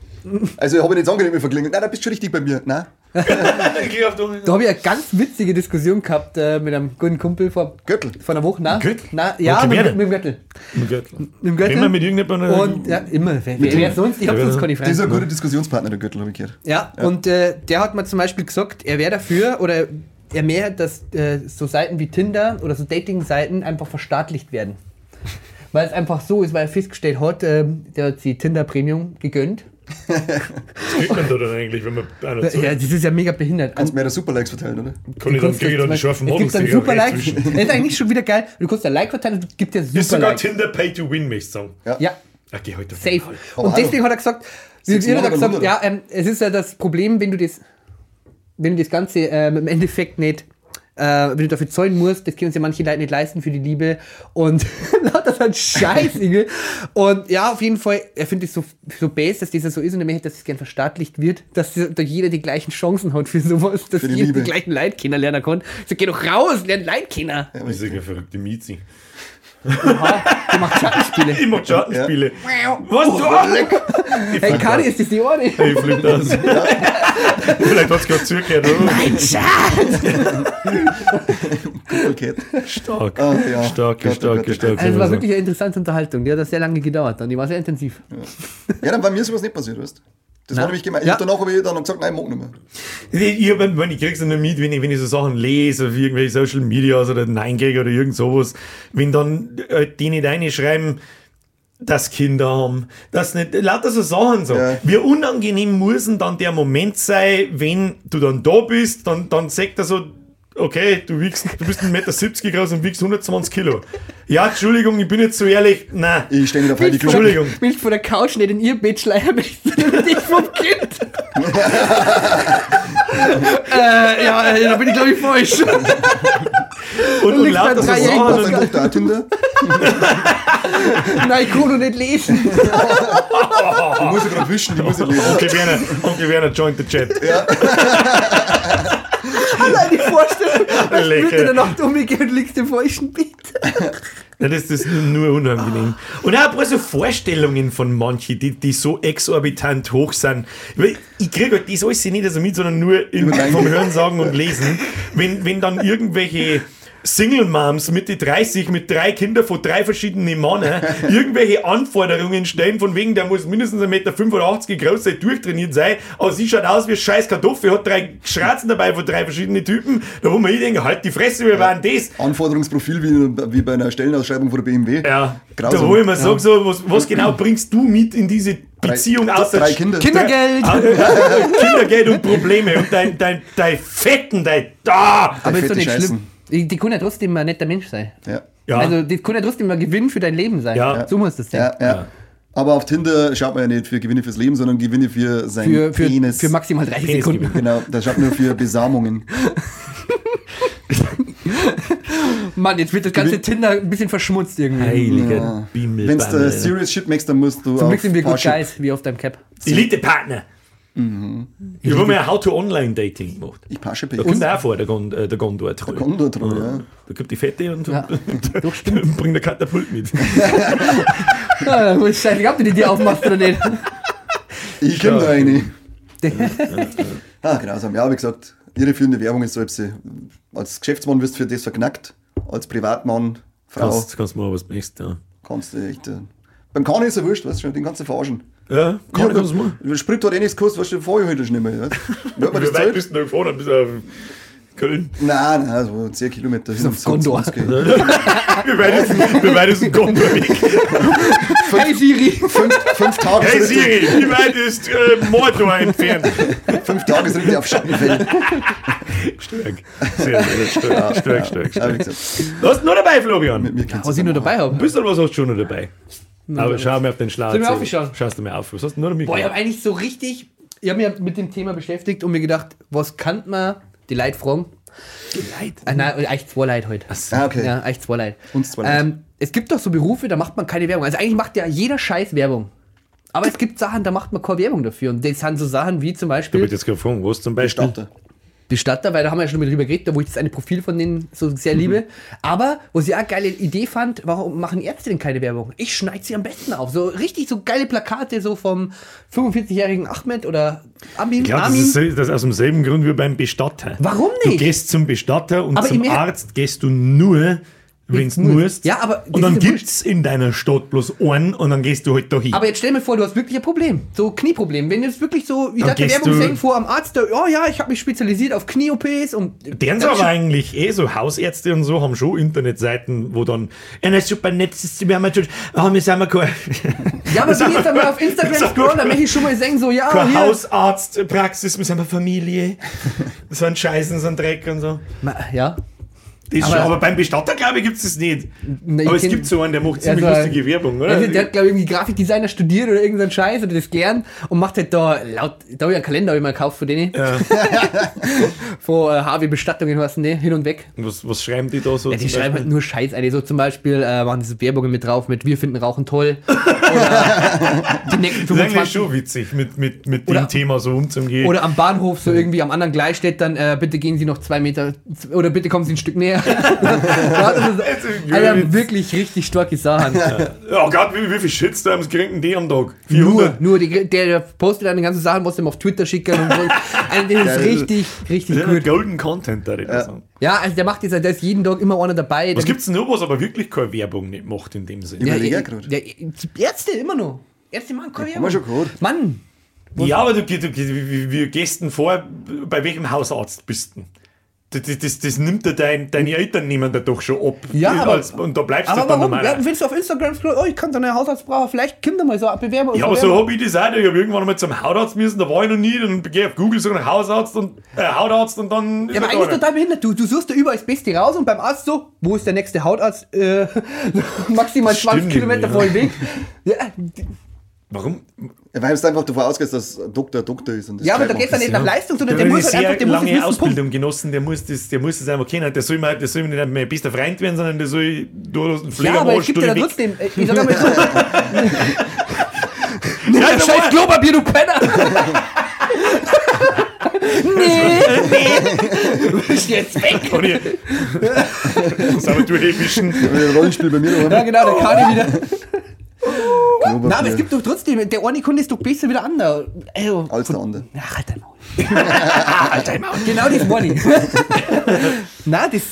Also, ich habe nicht angenehm verklingelt. Nein, da bist du schon richtig bei mir. Nein, Da habe ich eine ganz witzige Diskussion gehabt äh, mit einem guten Kumpel vor, Gürtel. vor einer Woche. Nein, Gürtel? Nein, ja, mit, mit, dem Gürtel. Mit Gürtel. Mit dem. Immer mit irgendjemandem. Und ja, immer. Wer, wer, wer sonst? Ich habe sonst keine Das ist Freunde. ein guter Diskussionspartner, der Gürtel, habe ich gehört. Ja, und äh, der hat mir zum Beispiel gesagt, er wäre dafür oder er mehr, dass äh, so Seiten wie Tinder oder so Dating-Seiten einfach verstaatlicht werden. Weil es einfach so ist, weil er festgestellt hat, ähm, der hat die Tinder Premium gegönnt. Was kriegt man da dann eigentlich, wenn man einer Ja, zahlt? das ist ja mega behindert. Kannst mehr Superlikes verteilen, oder? Kann ich dann, kriege ich dann die scharfen Es Models, gibt dann die super rechts Likes. zwischen. Das ist eigentlich schon wieder geil. Du kannst ein Like verteilen und es gibt ja Ist super sogar Likes. Tinder Pay to Win, möchte ich sagen. Ja, Okay, heute. safe. Und deswegen hat er gesagt, hat er Monate gesagt, ja, ähm, es ist ja das Problem, wenn du das, wenn du das Ganze ähm, im Endeffekt nicht, äh, wenn du dafür zahlen musst, das können uns ja manche Leute nicht leisten für die Liebe und lauter so ein Scheiß, Inge. Und ja, auf jeden Fall, er findet es so, so base, dass das so ist und er möchte, dass es gern verstaatlicht wird, dass da jeder die gleichen Chancen hat für sowas, dass Für die jeder Liebe. die gleichen Leute kennenlernen kann. So, geh doch raus, lern Leute kennen. Das ist ja verrückte Miezi. Oha, der macht Schattenspiele. Ich mag Schattenspiele. Was Oh, du? Hey, Kari, ist das die Ohren? Ich flippe aus. Vielleicht hat es gerade zugehört, oder? Mein Schatz! Okay. Stark. Ah, ja. Starke, Gott, oh starke, Gott, oh starke. Also es war wirklich eine interessante Unterhaltung. Die hat das sehr lange gedauert und die war sehr intensiv. Ja, dann bei mir ist sowas nicht passiert, weißt du? Das war Na. nämlich gemein. Ja. Ich danach habe ich dann gesagt, nein, ich mag nicht mehr. Ich, ich, wenn, ich krieg's dann mit, wenn ich, wenn ich so Sachen lese, auf irgendwelche Social Medias oder Nein kriege oder irgend sowas, wenn dann äh, die nicht reinschreiben, dass Kinder haben, das nicht, lauter so Sachen so. Ja. Wie unangenehm muss denn dann der Moment sein, wenn du dann da bist, dann, dann sagt er so, okay, du wiegst, du bist 1,70 Meter groß und wiegst 120 Kilo. Ja, Entschuldigung, ich bin jetzt so ehrlich, nein. Ich stehe nicht auf Heidi Klum. Entschuldigung. Willst du von der Couch nicht in ihr Bett schleiern du nicht vom Kind? äh, ja, äh, da bin ich glaube ich falsch. Und, und liegst lauter so Sachen. Und, deine Tochter auch Tinder? Nein, ich kann noch nicht lesen. Die muss ich gerade wischen, die muss ich lesen. Onkel Werner, Onkel Werner joint the chat. Allein die Vorstellung, Lecker. würde in der Nacht umgehen und liegst im falschen Bett. Ja, das ist nur unangenehm. Und auch ein so Vorstellungen von manchen, die, die so exorbitant hoch sind. Weil Ich kriege halt das alles nicht so mit, sondern nur in, vom. Hören sagen und Lesen. Wenn, wenn dann irgendwelche Single-Moms Mitte 30 mit drei Kindern von drei verschiedenen Männern irgendwelche Anforderungen stellen, von wegen, der muss mindestens 1,85 Meter groß sein, durchtrainiert sein, aber sie schaut aus wie ein scheiß Kartoffel, hat drei Schratzen dabei von drei verschiedenen Typen, da wo man ich denke, halt die Fresse, wir waren das. Anforderungsprofil wie, wie bei einer Stellenausschreibung von der BMW. Ja, Grausam. da wo ich mir sag, so, was, was genau bringst du mit in diese Beziehung drei, außer drei Kinder. Kindergeld! Kindergeld und Probleme und dein, dein, dein Fetten, dein da. Aber ist doch nicht Scheißen. schlimm. Die, die können ja trotzdem ein netter Mensch sein. Ja. Ja. Also, die können ja trotzdem ein Gewinn für dein Leben sein. Ja. So muss das sein. Ja, ja. Aber auf Tinder schaut man ja nicht für Gewinne fürs Leben, sondern Gewinne für sein Für, für, Penis. für maximal 30 Penis Sekunden. genau, da schaut man nur für Besamungen. Mann, jetzt wird das ganze Tinder ein bisschen verschmutzt irgendwie. Heiliger Bimmel. Wenn du serious shit machst, dann musst du Zum auf Glück sind wir gut Guys, wie auf deinem Cap. Elite-Partner. Ich habe mir ein How-to-Online-Dating gemacht. Ich pasche Da kommt auch vor, der, Gond, äh, der Gondor. Der Gondor ja. Da kommt die Fette und, Ja. und, bringt der Katapult mit. Ah, wo ist scheiße, ob du die dir aufmachst oder nicht. Ich kenne da eine. ah, grausam. Ja, wie gesagt, irreführende Werbung ist so, ob sie als Geschäftsmann wirst du für das verknackt, als Privatmann, Frau, Kannst, kannst mal was best, ja. kannst du echt. Äh, beim Kahn ist ja wurscht, weißt du schon, den du verarschen. Ja, kann ich das mal. Sprit hat eh nichts gekostet, weißt du, vorher heute schon nicht mehr. Du. Das Wie weit bist du noch gefahren? Bis auf Köln. Nein, nein, so 10 Kilometer. hin auf Gondor. 20. Wie weit ist, wie weit ist ein Gondor weg? Hey Siri! Fünf, fünf Tage Hey Siri, wie weit ist äh, Mordor entfernt? Fünf Tagesritte auf Schattenfeld. Stark. Sehr, sehr stark. Stark, stark, Ja, stark. gesagt, Du hast nur dabei, Florian. Was ich nur dabei habe. Ein bisschen was hast du schon noch dabei. Aber schau mir auf den Schlag. Soll ich mir aufschauen? Schaust du mir auf. Was hast du nur noch Boah, ich habe eigentlich so richtig, ich habe mich mit dem Thema beschäftigt und mir gedacht, was kann man die Leute fragen? Leid. Ah, nein, eigentlich zwei Leute heute. Ah, okay. Ja, eigentlich zwei Leute. Uns zwei Leute. Ähm, es gibt doch so Berufe, da macht man keine Werbung. Also eigentlich macht ja jeder Scheiß Werbung. Aber es gibt Sachen, da macht man keine Werbung dafür. Und das sind so Sachen wie zum Da Beispiel wird jetzt gefragt, was zum Beispiel? Starter. Bestatter, weil da haben wir ja schon mal drüber geredet, da wo ich das eine Profil von denen so sehr liebe. Aber, was ich auch eine geile Idee fand, warum machen Ärzte denn keine Werbung? Ich schneide sie am besten auf. So richtig so geile Plakate, so vom 45-jährigen Ahmed oder Amin. Glaube, das ist, das aus demselben Grund wie beim Bestatter. Warum Du nicht? gehst zum Bestatter und Aber zum Arzt gehst du nur, wenn du muss. musst. Ja, aber und dann gibt es in deiner Stadt bloß einen und dann gehst du halt da hin. Aber jetzt stell mir vor, du hast wirklich ein Problem. So Knieproblem. Wenn jetzt wirklich so, ich Dann hatte gehst Werbung du- sehen vor am Arzt, der, oh ja, ich habe mich spezialisiert auf Knie-OPs und. Deren so aber eigentlich eh so Hausärzte und so haben schon Internetseiten, wo dann, ja, super nett, wir haben jetzt schon, ah, wir sind mal kein, Ja, aber wenn ich jetzt einmal auf Instagram scroll, dann möchte ich schon mal sagen, so, ja, hier. Hausarztpraxis, wir sind eine Familie. So ein Scheißen, so ein Dreck und so. Ja. Das Aber- schon, aber beim Bestatter, glaube ich, gibt es das nicht. Na, aber es gibt so einen, der macht ziemlich Also, lustige Werbung, oder? Also, der hat, glaube ich, irgendwie Grafikdesigner studiert oder irgendeinen Scheiß oder das gelernt und macht halt da laut, da habe ich einen Kalender hab ich mal gekauft von denen. Ja. Von äh, HW Bestattungen, was ne, hin und weg. was, was schreiben die da so? Ja, die schreiben halt Beispiel? nur Scheiß ein. So zum Beispiel äh, machen diese Werbungen mit drauf mit Wir finden Rauchen toll. Oder die nächsten Das ist 25 schon witzig, mit, mit, mit Oder- dem Thema so umzugehen. Oder am Bahnhof so irgendwie am anderen Gleis steht dann, äh, bitte gehen Sie noch zwei Meter oder bitte kommen Sie ein Stück näher. Ja, das ist, Alter, wirklich richtig starke Sachen. Ja, Gott, wie, wie viel Shitstorms kriegen die am Tag? Nur, 400? nur die, der, postet dann die ganzen Sachen, was ihm auf Twitter schicken und so. Also, das ist richtig, richtig Ja, gut. Golden Content, da ich ja. sagen. Ja, also der macht dieser, der ist jeden Tag immer einer dabei. Was gibt's denn noch, was aber wirklich keine Werbung nicht macht in dem Sinne? ja, ja, ja, Ärzte immer noch. Ärzte machen keine haben wir Werbung. schon gehört. Mann, Ja, aber du, du, du wie, wie gehst vor, bei welchem Hausarzt bist du? Das, das, das, nimmt dir dein, deine Eltern nehmen da doch schon ab. Ja, aber- Als, und da bleibst aber du dann warum? normal. Wenn du auf Instagram scrollst, oh, ich kann da eine Hausarztbrauche, vielleicht kommt da mal so eine Bewerbung. Ja, aber so habe ich das auch. Ich habe irgendwann mal zum Hautarzt müssen, da war ich noch nie. Dann gehe ich auf Google, suche nach Hausarzt und äh, Hautarzt und dann. Ja, aber er eigentlich total behindert. Du, du suchst da überall das Beste raus und beim Arzt so, wo ist der nächste Hautarzt? Äh, maximal 20 Stimmt Kilometer vor dem Weg. Ja, Warum? Ja, weil es einfach davon ausgeht, dass Doktor Doktor ist. Und das ja aber da geht es auch. nicht nach Leistung, sondern Der, der muss halt sehr einfach, der muss lange wissen, Punkt. Ausbildung genossen, der muss das, der muss das einfach kennen. Der soll, mal, der soll nicht mein bester Freund werden, sondern der soll durch einen Ja, aber es gibt ja trotzdem, äh, ich sag einmal so, Ja, scheiß. Klopapier, du Penner! nee! Du bist jetzt weg! Kann ich- Sag mal, du. Ja, ein Rollenspiel bei mir Ja, daheim. genau, der kann ich wieder. Na, aber es gibt doch trotzdem, der eine Kunde ist doch besser wie der andere. Also, Als der andere. Ach, halt dein Maul. Genau das meine ich. Na, das.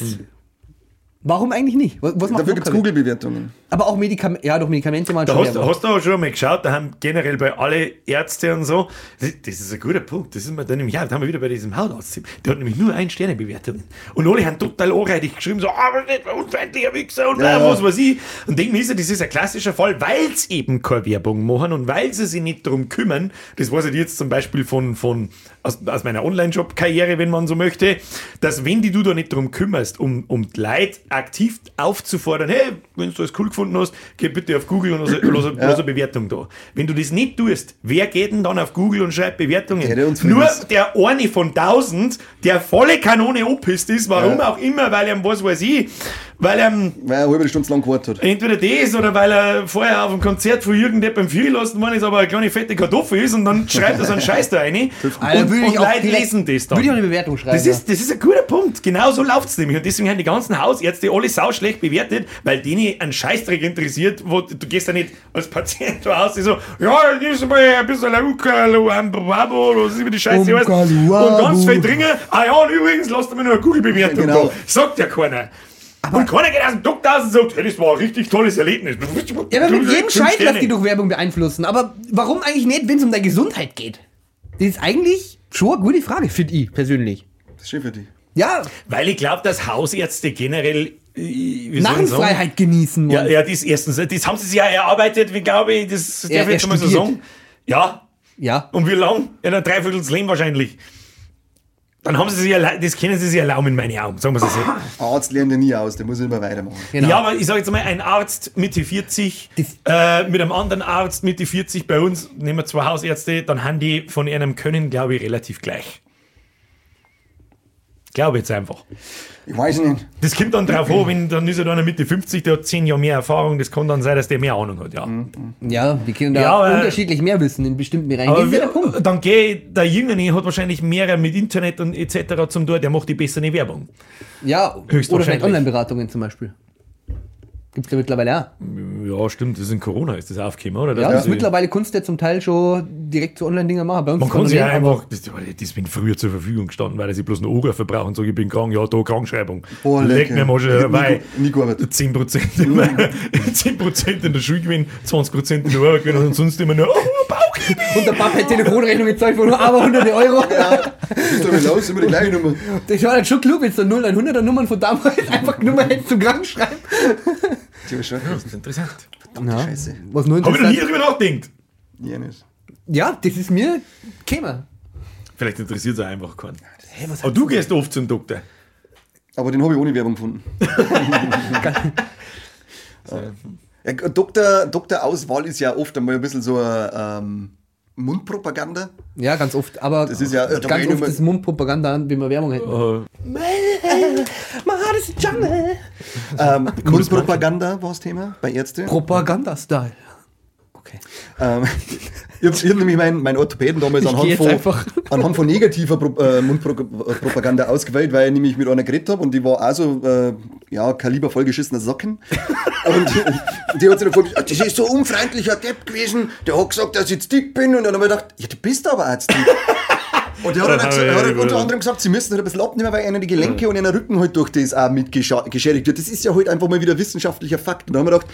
Warum eigentlich nicht? Was, macht Dafür gibt es? Google-Bewertungen. Aber auch Medikamente, ja, doch Medikamente mal Da schon hast, hast du aber schon mal geschaut, da haben generell bei alle Ärzte und so, das, das ist ein guter Punkt, das ist mir dann nämlich, ja, da haben wir wieder bei diesem Hautarzt, der hat nämlich nur ein Sterne Bewertungen und alle haben total anreitig geschrieben, so, aber nicht ein unfreundlicher Wichser und Ja, ja, ja. was weiß ich. Und denken wir, das ist ein klassischer Fall, weil sie eben keine Werbung machen und weil sie sich nicht darum kümmern, das weiß ich jetzt zum Beispiel von, von aus, aus meiner Online-Job-Karriere, wenn man so möchte, dass wenn die du da nicht darum kümmerst, um, um die Leute aktiv aufzufordern, hey, wenn du das cool gefunden hast, geh bitte auf Google und lass, lass, lass eine Bewertung da. Wenn du das nicht tust, wer geht denn dann auf Google und schreibt Bewertungen? Der, Nur der eine von tausend, der volle Kanone opisst ist, warum Ja. auch immer, weil er, was weiß ich, weil er Weil er eine halbe Stunde lang gewartet hat. entweder das oder weil er vorher auf dem Konzert von irgendjemandem fühlen lassen worden ist, aber eine kleine fette Kartoffel ist und dann schreibt er so einen Scheiß da rein. Alter, und würde ich und auch Leute lesen das dann. Würde ich auch eine Bewertung schreiben. Das ist, das ist ein guter Punkt. Genau so läuft es nämlich. Und deswegen haben die ganzen Hausärzte alle sauschlecht bewertet, weil denen ein Scheißdreck interessiert, wo du gehst ja nicht als Patient da aus, die so, ja, ist mal ein bisschen Ukaluambabo, oder was ist immer die Scheiße heißt. Und ganz viel dringen. Ah ja, und übrigens, lasst mir nur eine Google-Bewertung Genau. da. Sagt ja keiner. und keiner geht aus dem Doktor aus und sagt, hey, das war ein richtig tolles Erlebnis. Ja, aber mit jedem Scheiß lässt die durch Werbung beeinflussen. Aber warum eigentlich nicht, wenn es um deine Gesundheit geht? Das ist eigentlich schon eine gute Frage, finde ich persönlich. Das ist schön für dich. Ja, Weil ich glaube, dass Hausärzte generell Narrenfreiheit genießen. Ja, wollen. ja, das erstens. Das haben sie sich ja erarbeitet, wie glaube ich, das darf Er- ich jetzt schon mal so sagen. Ja. ja. Und wie lang? Ja, ein Dreiviertelsleben wahrscheinlich. Dann haben sie sich erla- das können sie sich erlauben in meine Augen, sagen wir es so. Arzt lernt ja nie aus, der muss immer weitermachen. Genau. Ja, aber ich sage jetzt mal, ein Arzt Mitte 40 äh, mit einem anderen Arzt Mitte 40 bei uns, nehmen wir zwei Hausärzte, dann haben die von ihrem Können, glaube ich, relativ gleich. Glaube jetzt einfach. Ich weiß nicht. Das kommt dann drauf an, wenn dann ist er einer Mitte 50, der hat 10 Jahre mehr Erfahrung, das kann dann sein, dass der mehr Ahnung hat, ja. ja, die können da Ja, aber- unterschiedlich mehr wissen in bestimmten Bereichen. Aber das ist ja der wir, Punkt. dann gehe der Jüngere hat wahrscheinlich mehr mit Internet und etc. zum tun, der macht die bessere Werbung. Ja, oder höchstwahrscheinlich. vielleicht Online-Beratungen zum Beispiel. Gibt es ja mittlerweile auch. Ja, stimmt, das ist in Corona ist das aufgekommen, oder? Ja, Das das mittlerweile Kunst ja zum Teil schon direkt so Online-Dinger machen. Bei uns man kann sich ja einfach, das, das bin früher zur Verfügung gestanden, weil sie bloß einen Oger verbrauchen, sage ich bin krank, ja, da Krankschreibung. Boah, Leg mir mal Ich schon, weil nie gearbeitet. 10%, in, 10 in der Schulgewinn, 20% in der Arbeit und sonst immer nur, oh, Bauch. Und der Papa hat Telefonrechnung gezahlt von nur aber hunderte Euro. Was ist damit los? Immer die gleiche Nummer. Das war dann schon klug, wenn du 0100er Nummern von damals einfach Nummer hättest zum Krank schreiben. Die war schon Das ist interessant. Ja. Scheiße. Was nur Habe ich noch nie drüber nachgedacht. Ja, nicht. Ja, das ist mir käme. Vielleicht interessiert es auch einfach keinen. Hey, was Aber du gehst oft zum Doktor. Aber den habe ich ohne Werbung gefunden. ja, Doktor, Doktorauswahl ist ja oft einmal ein bisschen so eine ähm, Mundpropaganda. Ja, ganz oft. Aber Das ist ja- ganz oft das Mundpropaganda, wie wir Werbung hätten. Äh, Heart is a jungle. Ähm, Mundpropaganda war das Thema bei Ärzte. Propaganda-Style. Okay. Ähm, ich habe hab nämlich meinen mein Orthopäden damals anhand von, anhand von negativer Pro, äh, Mundpropaganda ausgewählt, weil ich nämlich mit einer geredet habe und die war also äh, ja, Kaliber vollgeschissener Socken. und die, die hat sich dann vorgestellt, das ist so unfreundlicher Depp gewesen, der hat gesagt, dass ich jetzt dick bin und dann habe ich gedacht, ja, du bist aber dick. Und der hat, dann Dann gesagt, hat ja unter anderem gesagt, sie müssen halt ein bisschen abnehmen, weil ihnen die Gelenke und ihren Rücken halt durch das auch mit gescha- geschädigt wird. Das ist ja halt einfach mal wieder wissenschaftlicher Fakt. Und da haben wir gedacht,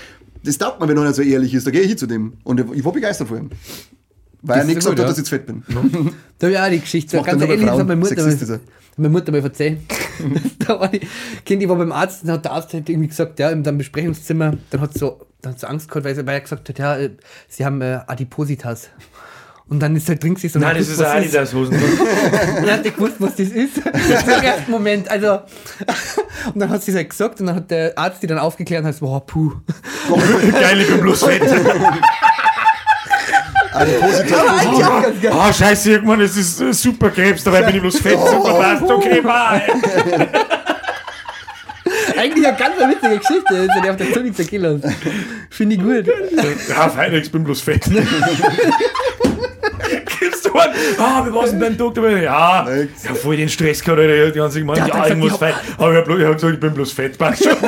das taugt mir, wenn einer so ehrlich ist, da gehe ich hin zu dem. Und ich war begeistert von ihm. Weil er Das nicht ist gesagt gut, hat, ja. dass ich jetzt fett bin. Da habe ich auch die Geschichte. Das Ganz ehrlich, das hat meine. Mutter, er. hat meine Mutter mir erzählt. da war die Kind, die war beim Arzt, dann hat der Arzt halt irgendwie gesagt, ja, in deinem Besprechungszimmer, dann hat sie so, dann hat sie Angst gehabt, weil, sie, weil er gesagt hat, ja, äh, sie haben äh, Adipositas. Und dann ist halt drin gewesen, und Nein, das ist gewusst, ein was Adidas-Hosen. Und dann hat er gewusst, was das ist. Im ersten Moment, also. Und dann hat sie es halt gesagt, und dann hat der Arzt die dann aufgeklärt und hat gesagt, boah, puh. Geil, ich bin bloß fett. Ganz geil. Ah, scheiße, irgendwann, es ist äh, super Krebs, dabei bin ich bloß fett, super passt, okay, bye. Eigentlich eine ganz witzige Geschichte, jetzt hat er auf der Zunge zerkillert. Finde ich gut. Ja, fein, ich bin bloß fett. Gibst du an? Ah, wir waren beim Doktor. Ja, Nix. ja, voll den Stress gehabt, Alter. Die ganze Zeit gemeint, ja, ich muss gesagt, fett. Aber ich hab bloß- ich hab gesagt, ich bin bloß fett. Passt schon.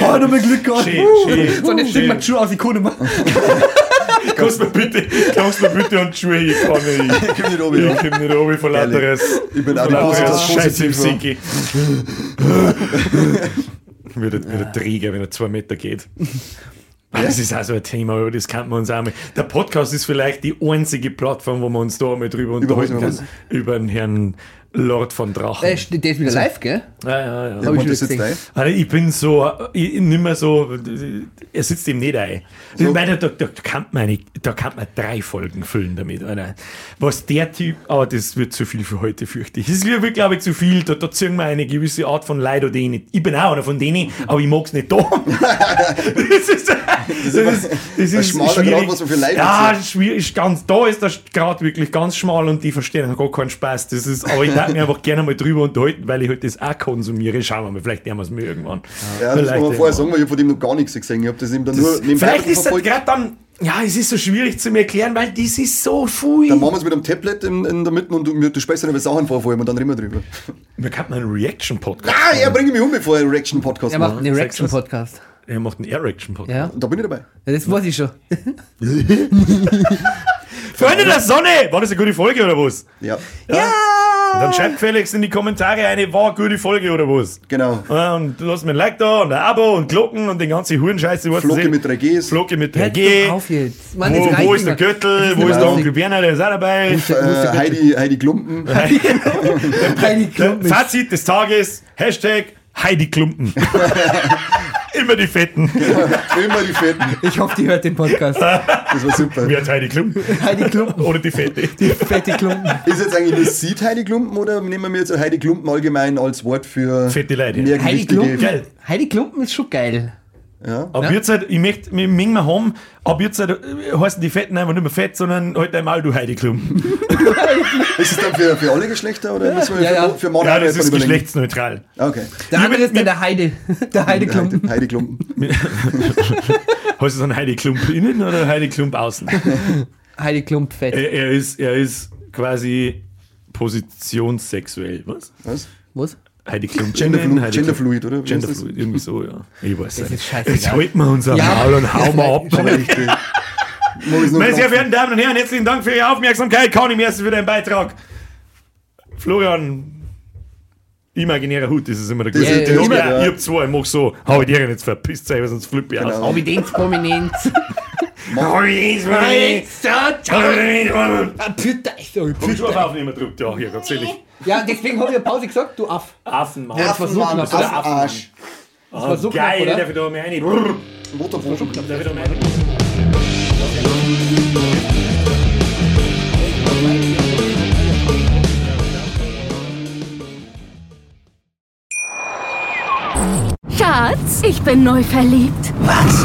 Oh, nochmal Glück gehabt. Schön, schön. So, und jetzt schicken wir die Schuhe aus, ich kann nicht mehr. Kannst mir bitte, kannst mir bitte an die Schuhe, ich kann nicht. Ich komm nicht oben. Ich komm nicht oben von lauteres. Ich bin Adipositas Scheiße im der, wie der Träger, wenn er zwei Meter geht. Das ist also ein Thema, aber das kann man uns auch mal. Der Podcast ist vielleicht die einzige Plattform, wo wir uns da mal drüber unterhalten können. Über den Herrn Lord von Drachen. Der ist, der ist wieder live, gell? Ja, ja, ja. Hab ich das jetzt live? Also ich bin so, ich, nicht mehr so, er sitzt ihm nicht ein. Ich meine, da, da, kann man eine, da kann man drei Folgen füllen damit. Alter. Was der Typ, aber das wird zu viel für heute, fürchte ich. Das wird, glaube ich, zu viel. Da, da ziehen wir eine gewisse Art von Leid oder nicht. Ich bin auch einer von denen, aber ich mag es nicht da. das ist, das ist, das ist schmaler schwierig. Grad, was man für Leid Ja, schwierig, ist ganz, da ist der Grad wirklich ganz schmal und die verstehen gar keinen Spaß. Das ist, aber ich darf mich einfach gerne mal drüber unterhalten, weil ich halt das auch konsumiere. Schauen wir mal, vielleicht nehmen wir es mir irgendwann. Ja, das kann man Vielleicht vorher sagen, weil ich hab von dem noch gar nichts gesehen. Ich habe das eben dann nur nebenbei Vielleicht ist das gerade dann, ja, es ist so schwierig zu mir erklären, weil das ist so viel. Dann machen wir es mit einem Tablet in, in der Mitte und du, du sprichst dann über Sachen vor, vor allem und dann reden wir drüber. Wir könnten einen Reaction-Podcast. Ah, er bringt mich um, bevor er einen Reaction-Podcast Er macht macht. einen? Erection-Podcast. Er macht einen Erection-Podcast. Ja. Da bin ich dabei. ja, das weiß ich schon. Freunde der Sonne! War das eine gute Folge oder was? Ja, Und dann schreibt Felix in die Kommentare eine, war gute Folge oder was? genau. Und lasst mir ein Like da und ein Abo und Glocken und den ganzen Hurenscheiße. was Flocke mit 3Gs. Flocke mit Hört 3G. doch auf jetzt. Mann, Wo, wo ist der. Gürtel? Wo ist der. Onkel Berner? Der ist auch dabei. Äh, Heidi, Heidi Klumpen. Heidi Klumpen ist- Fazit des Tages, Hashtag Heidi Klumpen. Immer die Fetten. Immer die Fetten. Ich hoffe, die hört den Podcast. Das war super. Wer hat Heidi Klumpen? Heidi Klumpen. Oder die Fette? Fette Klumpen. Ist jetzt eigentlich das Sieht Heidi Klumpen oder nehmen wir jetzt Heidi Klumpen allgemein als Wort für Fette Leute. Heidi. Klumpen. Geil. Heidi Klumpen ist schon geil. Ja. Ab jetzt halt, ich möchte, mengen wir haben, ab jetzt halt, äh, heißen die Fetten einfach nicht mehr fett, sondern halt einmal du Heidi Klumpen. Ist es dann für, für alle Geschlechter oder Ja, für, ja. für Mann Ja, das ist überlegen? geschlechtsneutral. Okay. Der andere mit- ist dann der Heide. Der Heide Klumpen. Heidi Klumpen. Heißt es dann Heidi Klump innen oder Heidi Klump außen? Heidi Klump fett. er, er, ist, er ist quasi positionssexuell, was? Was? Was? Heidi Klump Genderflu- innen, Heidi Genderfluid, oder? Genderfluid, irgendwie so, ja. Ich weiß Das nicht. Jetzt halten wir unser Ja, Maul und hauen wir ab. Meine sehr verehrten Damen und Herren, herzlichen Dank für Ihre Aufmerksamkeit. Kauni Merci für deinen Beitrag. Florian, imaginärer Hut, das ist immer der gute. ja, gut, ja. ich hab zwei, ich mach so. Hau ich dir jetzt verpisst sein, sonst flippe ich aus. Genau. Evidenz, Prominenz. Hau ich jetzt mal. Pütter, ich so, Komm schon auf Aufnehmen drückt. Ja, hier, ganz ehrlich. Ja, deswegen habe ich eine Pause gesagt, du Aff. Affenmann. das war so knapp? Affenarsch. Das war so knapp, Geil, oder? darf ich da mal rein? Brrr. Motorboot. Darf ich da mal rein? Schatz, ich bin neu verliebt. Was?